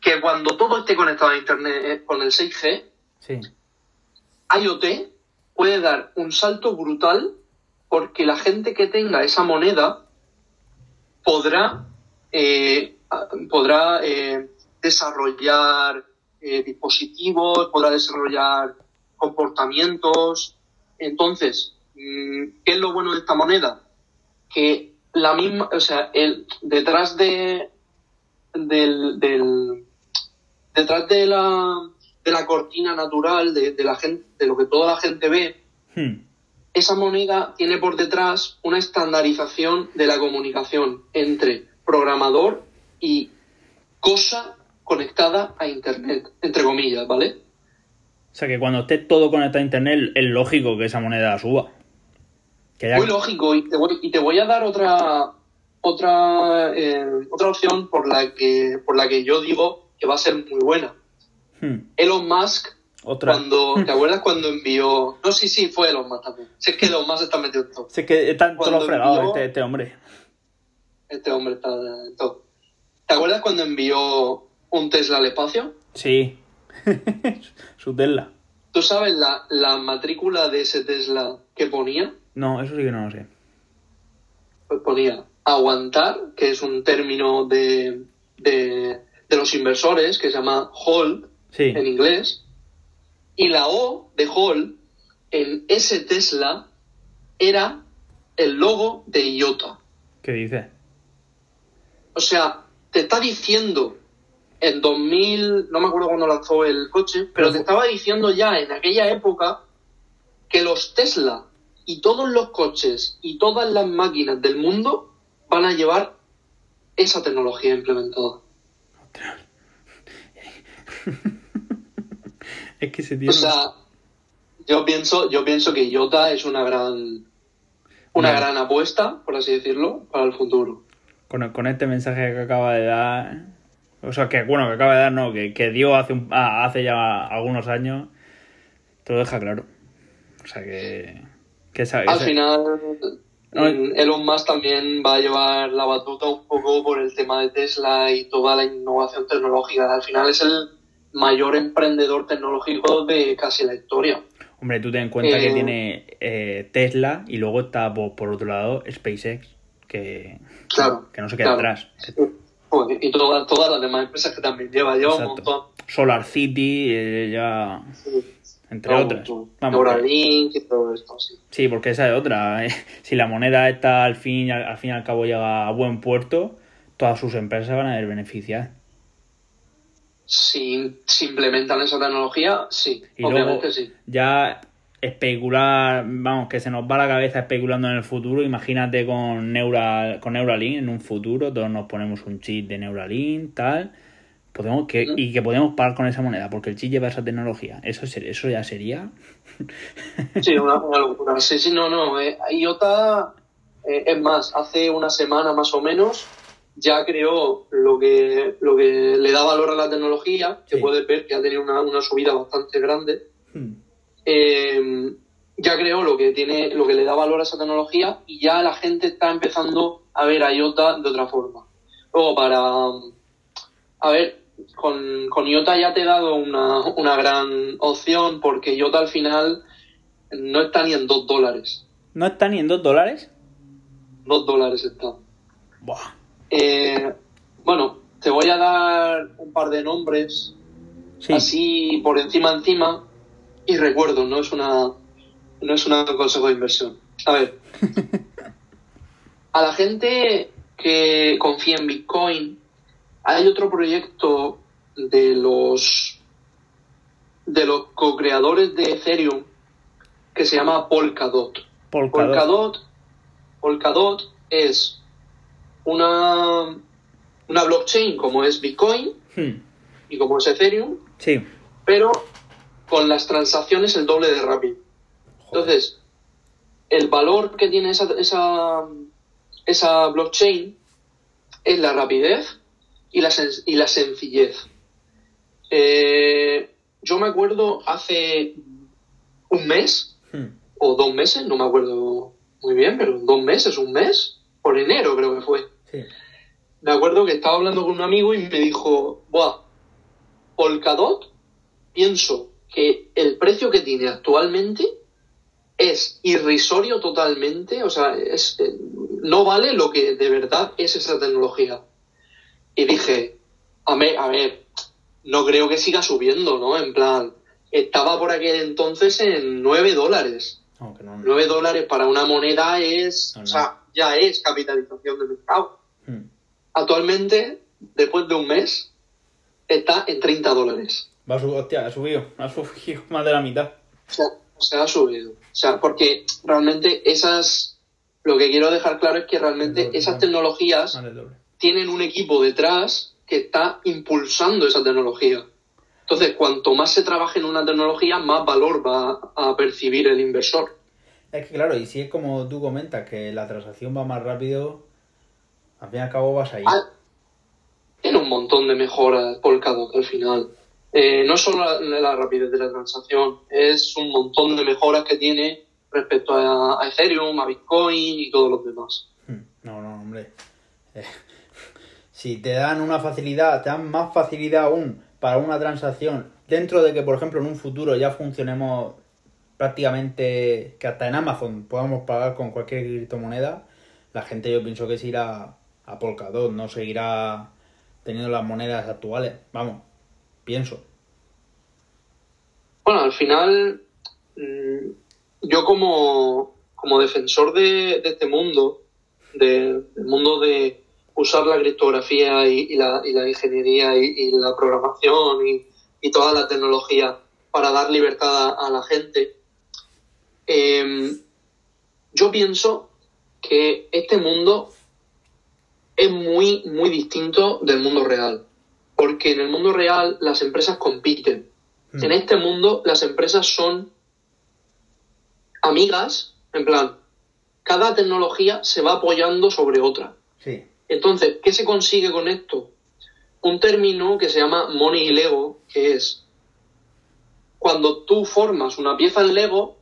que cuando todo esté conectado a Internet eh, con el 6G, Sí. IoT puede dar un salto brutal porque la gente que tenga esa moneda podrá, eh, podrá eh, desarrollar eh, dispositivos, podrá desarrollar comportamientos. Entonces, mm, ¿qué es lo bueno de esta moneda? Que la misma, o sea, el, detrás de del, del detrás de la de la cortina natural de, de la gente de lo que toda la gente ve Hmm. esa moneda tiene por detrás una estandarización de la comunicación entre programador y cosa conectada a internet entre comillas vale O sea que cuando esté todo conectado a internet es lógico que esa moneda suba. Que muy lógico y te voy, y te voy a dar otra otra eh, otra opción por la que por la que yo digo que va a ser muy buena Hmm. Elon Musk Otra. cuando te acuerdas cuando envió no sí sí fue Elon Musk también es que Elon Musk está metido en todo es que están todos los Cuando fregados envió- este, este hombre. este hombre está en todo ¿te acuerdas cuando envió un Tesla al espacio? Sí. Su Tesla. ¿tú sabes la, la matrícula de ese Tesla que ponía? No, eso sí que no lo sé. Pues ponía aguantar, que es un término de, de, de los inversores que se llama hold Sí. en inglés, y la O de hold en ese Tesla era el logo de IOTA. ¿Qué dice? O sea, te está diciendo en 2000, no me acuerdo cuándo lanzó el coche, pero te estaba diciendo ya en aquella época que los Tesla y todos los coches y todas las máquinas del mundo van a llevar esa tecnología implementada. Es que ese tío. O sea, yo pienso, yo pienso que IOTA es una gran una gran apuesta, por así decirlo, para el futuro. con, con este mensaje que acaba de dar. O sea, que bueno, que acaba de dar, no, que, que dio hace, un- ah, hace ya algunos años. Te lo deja claro. O sea que. que esa- Al esa- final, Elon Musk también va a llevar la batuta un poco por el tema de Tesla y toda la innovación tecnológica. Al final es el mayor emprendedor tecnológico de casi la historia. Hombre, tú ten en cuenta que Eh, tiene eh, Tesla y luego está por, por otro lado SpaceX, que, Claro, que no se queda claro. atrás. Joder, Y todas, todas las demás empresas que también lleva, lleva un montón. Solar City, eh, ya. Entre un otras. montón. Vamos, Neuralink y todo esto, sí. Sí, porque esa es otra. eh. Si la moneda está al fin, al, al fin y al cabo llega a buen puerto, todas sus empresas van a ver beneficiadas. Si, si implementan esa tecnología, sí, Y luego obviamente sí. ya especular, vamos, que se nos va la cabeza especulando en el futuro. Imagínate con, Neural, con Neuralink en un futuro, todos nos ponemos un chip de Neuralink, tal. Podemos que, Ujú. y que podemos pagar con esa moneda, porque el chip lleva esa tecnología. Eso, ser- eso ya sería. Sí, una, una locura. Sí, sí, no, no. Eh, IOTA, eh, es más, hace una semana más o menos ya creó lo que, lo que le da valor a la tecnología, que Sí. puedes ver que ha tenido una, una subida bastante grande. Hmm. Eh, ya creó lo que tiene, lo que le da valor a esa tecnología y ya la gente está empezando a ver a IOTA de otra forma. Luego para a ver, con, con IOTA ya te he dado una, una gran opción porque IOTA al final no está ni en 2 dólares. ¿No está ni en dos dólares? 2 dólares está. Buah. Eh, bueno, te voy a dar un par de nombres Sí. así por encima encima y recuerdo, no es una no es un consejo de inversión. A ver, a la gente que confía en Bitcoin, hay otro proyecto de los de los co-creadores de Ethereum que se llama Polkadot. Polkadot. Polkadot, Polkadot es una, una blockchain como es Bitcoin Hmm. y como es Ethereum, Sí. pero con las transacciones el doble de rápido. Entonces, el valor que tiene esa, esa, esa blockchain es la rapidez y la, y la sencillez. Eh, yo me acuerdo hace un mes Hmm. o dos meses, no me acuerdo muy bien, pero dos meses, un mes, por enero creo que fue. Sí. Me acuerdo que estaba hablando con un amigo y me dijo, Buah, Polkadot, pienso que el precio que tiene actualmente es irrisorio totalmente, o sea, es, eh, no vale lo que de verdad es esa tecnología. Y dije, a ver, a ver, no creo que siga subiendo, ¿no? En plan, estaba por aquel entonces en 9 dólares. No. 9 dólares para una moneda es, No, o sea, ya es capitalización de mercado. Hmm. Actualmente, después de un mes, está en 30 dólares. Va a subir, hostia, ha subido. Ha subido más de la mitad. O sea, se ha subido. O sea, porque realmente esas, lo que quiero dejar claro es que realmente esas ¿no? tecnologías Más del doble. Tienen un equipo detrás que está impulsando esa tecnología. Entonces, cuanto más se trabaje en una tecnología, más valor va a percibir el inversor. Es que claro, y si es como tú comentas, que la transacción va más rápido, al fin y al cabo vas ahí. Ah, tiene un montón de mejoras Polkadot al final. Eh, no solo la, la rapidez de la transacción, es un montón de mejoras que tiene respecto a, a Ethereum, a Bitcoin y todos los demás. Hmm. No, no, hombre. Eh, si te dan una facilidad, te dan más facilidad aún para una transacción, dentro de que, por ejemplo, en un futuro ya funcionemos prácticamente, que hasta en Amazon podamos pagar con cualquier criptomoneda, la gente yo pienso que se irá a Polkadot, no seguirá teniendo las monedas actuales. Vamos, pienso. Bueno, al final, mm, yo como, como defensor de, este mundo, de- del mundo de usar la criptografía y, y la, y la ingeniería y, y la programación y, toda la tecnología para dar libertad a, a la gente, em, yo pienso que este mundo es muy, muy distinto del mundo real. Porque en el mundo real las empresas compiten. Hmm. En este mundo las empresas son amigas, en plan, cada tecnología se va apoyando sobre otra. Entonces, ¿qué se consigue con esto? Un término que se llama money Lego, que es cuando tú formas una pieza en Lego,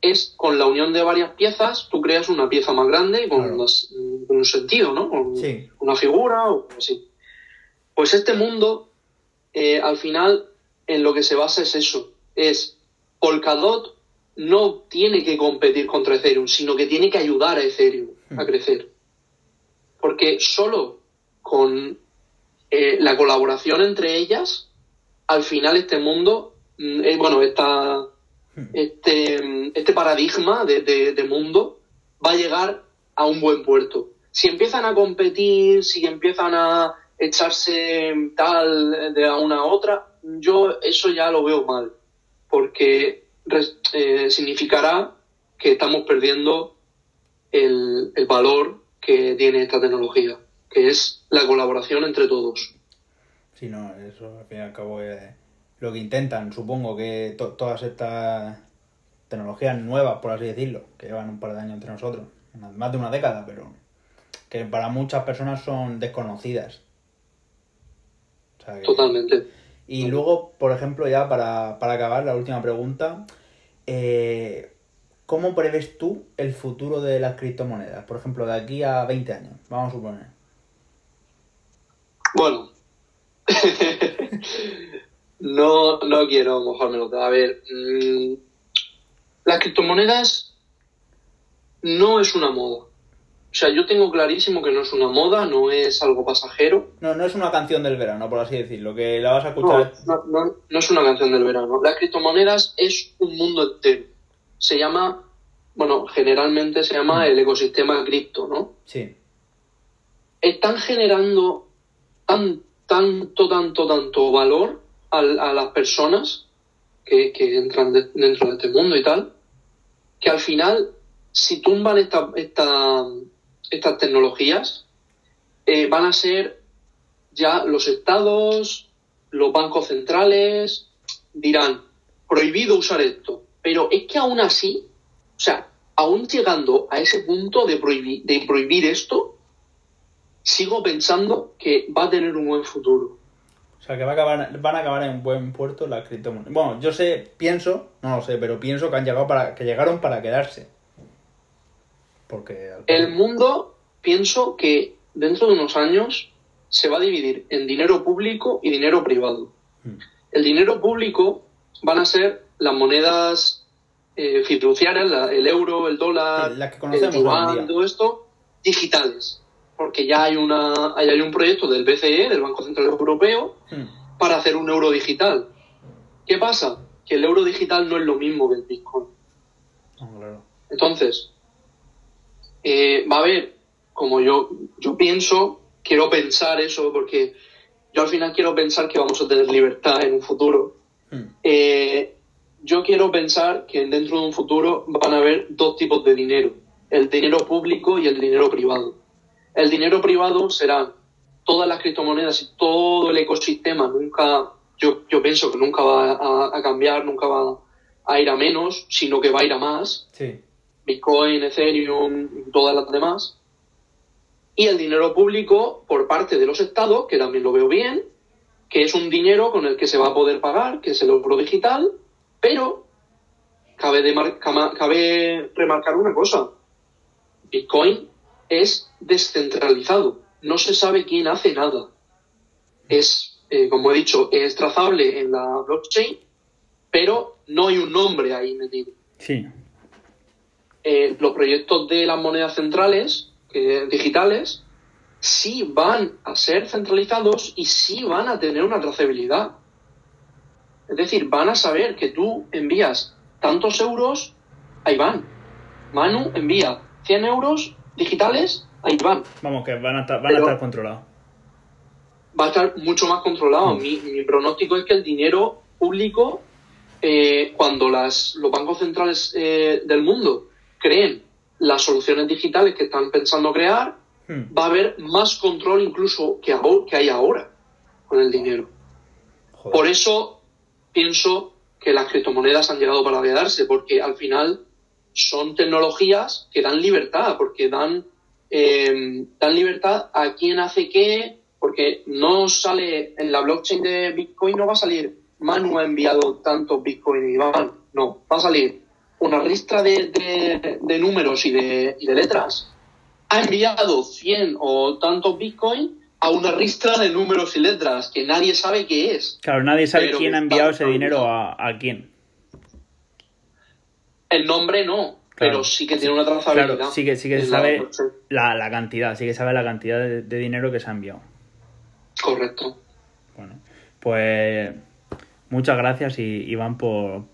es con la unión de varias piezas, tú creas una pieza más grande y con, Claro. unas- con un sentido, ¿no? Con Sí. una figura o algo así. Pues este mundo, eh, al final, en lo que se basa es eso. Es Polkadot no tiene que competir contra Ethereum, sino que tiene que ayudar a Ethereum a Hmm. crecer. Porque solo con eh, la colaboración entre ellas, al final este mundo, mm, eh, bueno, esta, Hmm. este, mm, este paradigma de, de- de mundo va a llegar a un buen puerto. Si empiezan a competir, si empiezan a echarse tal de a una a otra, yo eso ya lo veo mal, porque eh, significará que estamos perdiendo el, el valor que tiene esta tecnología, que es la colaboración entre todos. Sí, no, eso al fin y al cabo es lo que intentan, supongo que to- todas estas tecnologías nuevas, por así decirlo, que llevan un par de años entre nosotros, más de una década, pero que para muchas personas son desconocidas. O sea que- Totalmente. Y luego, por ejemplo, ya para, para acabar, la última pregunta, eh, ¿cómo prevés tú el futuro de las criptomonedas? Por ejemplo, de aquí a 20 años, vamos a suponer. Bueno, no, no quiero dedos. A ver, mm, las criptomonedas no es una moda. O sea, yo tengo clarísimo que no es una moda, no es algo pasajero. No, no es una canción del verano, por así decirlo, que la vas a No, escuchar. no, no- no es una canción del verano. Las criptomonedas es un mundo entero. Se llama, bueno, generalmente se llama el ecosistema cripto, ¿no? Sí, están generando tan, tanto, tanto, tanto valor al- a, las personas que, que entran de- dentro de este mundo y tal, que al final, si tumban esta, esta- estas tecnologías, eh, van a ser ya los estados, los bancos centrales, dirán, prohibido usar esto. Pero es que aún así, o sea, aún llegando a ese punto de prohibir, de prohibir esto, sigo pensando que va a tener un buen futuro. O sea, que va a acabar, van a acabar en buen puerto las criptomonedas. Bueno, yo sé, pienso, no lo sé, pero pienso que han llegado para, que llegaron para quedarse. Porque el mundo, pienso que dentro de unos años se va a dividir en dinero público y dinero privado. Hmm. El dinero público van a ser las monedas eh, fiduciarias, el euro, el dólar, el yuan, todo esto, digitales. Porque ya hay, una, hay un proyecto del BCE, del Banco Central Europeo, hmm. para hacer un euro digital. ¿Qué pasa? Que el euro digital no es lo mismo que el Bitcoin. Ah, Entonces, eh, va a haber, como yo, yo pienso, quiero pensar eso, porque yo al final quiero pensar que vamos a tener libertad en un futuro. Hmm. Eh, yo quiero pensar que dentro de un futuro van a haber dos tipos de dinero, el dinero público y el dinero privado. El dinero privado será todas las criptomonedas y todo el ecosistema, nunca, yo, yo pienso que nunca va a, cambiar, nunca va a ir a menos, sino que va a ir a más. Bitcoin, Ethereum, todas las demás. Y el dinero público por parte de los estados, que también lo veo bien, que es un dinero con el que se va a poder pagar, que es el oro digital, pero cabe, cabe remarcar una cosa. Bitcoin es descentralizado. No se sabe quién hace nada. Es, eh, como he dicho, es trazable en la blockchain, pero no hay un nombre ahí metido. Sí. Eh, los proyectos de las monedas centrales, digitales, sí van a ser centralizados y sí van a tener una trazabilidad. Es decir, van a saber que tú envías tantos euros a Iván. Manu envía 100 euros digitales a Iván. Vamos, que van a estar, van a estar controlados. Va a estar mucho más controlado. Mm. Mi, pronóstico es que el dinero público, eh, cuando las, los bancos centrales eh, del mundo creen las soluciones digitales que están pensando crear, mm. va a haber más control incluso que, que hay ahora con el dinero. Por eso pienso que las criptomonedas han llegado para quedarse, porque al final son tecnologías que dan libertad, porque dan, em, dan libertad a quien hace qué, porque no sale en la blockchain de Bitcoin, no va a salir Manu ha enviado tantos Bitcoin y van, no, va a salir una ristra de, de, números y de, y de letras. Ha enviado 100 o tantos Bitcoin a una ristra de números y letras que nadie sabe qué es. Claro, nadie sabe quién ha enviado ese dinero a, quién. El nombre no, pero sí que tiene una trazabilidad. Claro, sí que, sí que sabe la, cantidad, sí que sabe la cantidad de, dinero que se ha enviado. Correcto. Bueno, pues muchas gracias Iván por,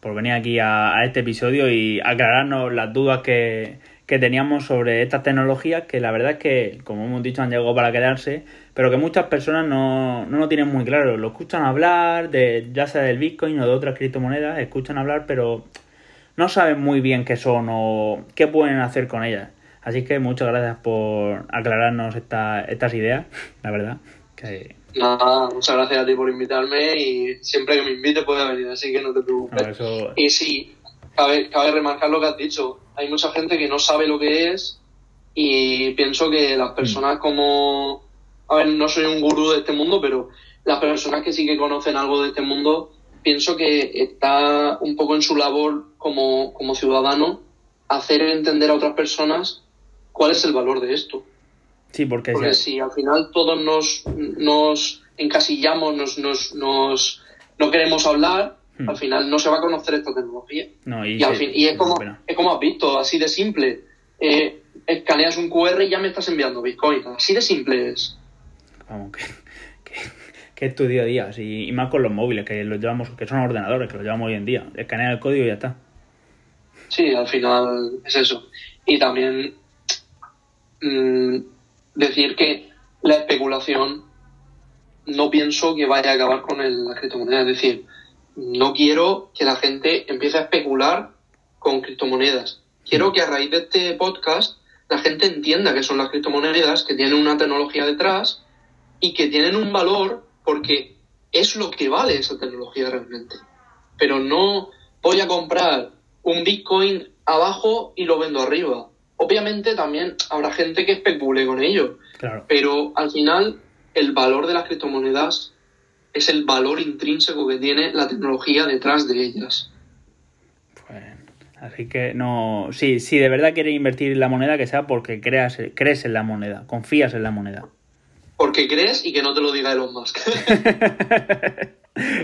por venir aquí a este episodio y aclararnos las dudas que, que teníamos sobre estas tecnologías que la verdad es que, como hemos dicho, han llegado para quedarse, pero que muchas personas no, no lo tienen muy claro. Lo escuchan hablar, de, ya sea del Bitcoin o de otras criptomonedas, escuchan hablar, pero no saben muy bien qué son o qué pueden hacer con ellas. Así que muchas gracias por aclararnos estas ideas, la verdad. Que... Nada, muchas gracias a ti por invitarme y siempre que me invite puede venir, así que no te preocupes. Y sí, cabe, cabe remarcar lo que has dicho hay mucha gente que no sabe lo que es y pienso que las personas como, a ver, no soy un gurú de este mundo, pero las personas que sí que conocen algo de este mundo, pienso que está un poco en su labor como, como ciudadano hacer entender a otras personas cuál es el valor de esto. Sí, porque, porque si al final todos nos, nos encasillamos, nos, nos, nos, no queremos hablar, Hmm. Al final no se va a conocer esta tecnología. y, al fin, y es, como, es como has visto, así de simple. Eh, escaneas un QR y ya me estás enviando Bitcoin. Así de simple es. Vamos, que, es tu día a día. y más con los móviles, que los llevamos, que son ordenadores, que los llevamos hoy en día. Escanea el código y ya está. Sí, al final es eso. Y también mm, decir que la especulación no pienso que vaya a acabar con el, la criptomoneda. Es decir, no quiero que la gente empiece a especular con criptomonedas. Quiero que a raíz de este podcast la gente entienda que son las criptomonedas, que tienen una tecnología detrás y que tienen un valor porque es lo que vale esa tecnología realmente. Pero no voy a comprar un Bitcoin abajo y lo vendo arriba. Obviamente también habrá gente que especule con ello, Claro. pero al final el valor de las criptomonedas es el valor intrínseco que tiene la tecnología detrás de ellas. Así que no. Sí, si de verdad quieres invertir en la moneda, que sea porque creas, crees en la moneda, confías en la moneda. Porque crees y que no te lo diga Elon Musk.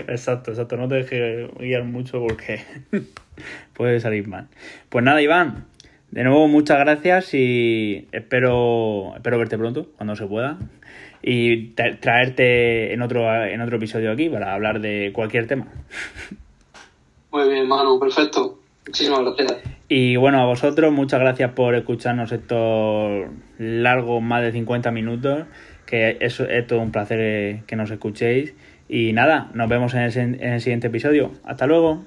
exacto, exacto. No te dejes guiar mucho porque puede salir mal. Pues nada, Iván. De nuevo, muchas gracias y espero, espero verte pronto, cuando se pueda. Y tra- traerte en otro, en otro episodio aquí para hablar de cualquier tema. Muy bien, Manu, perfecto. Muchísimas gracias. Y bueno, a vosotros, muchas gracias por escucharnos estos largos, más de 50 minutos. Que es, es todo un placer eh, que nos escuchéis. Y nada, nos vemos en el, en el siguiente episodio. Hasta luego.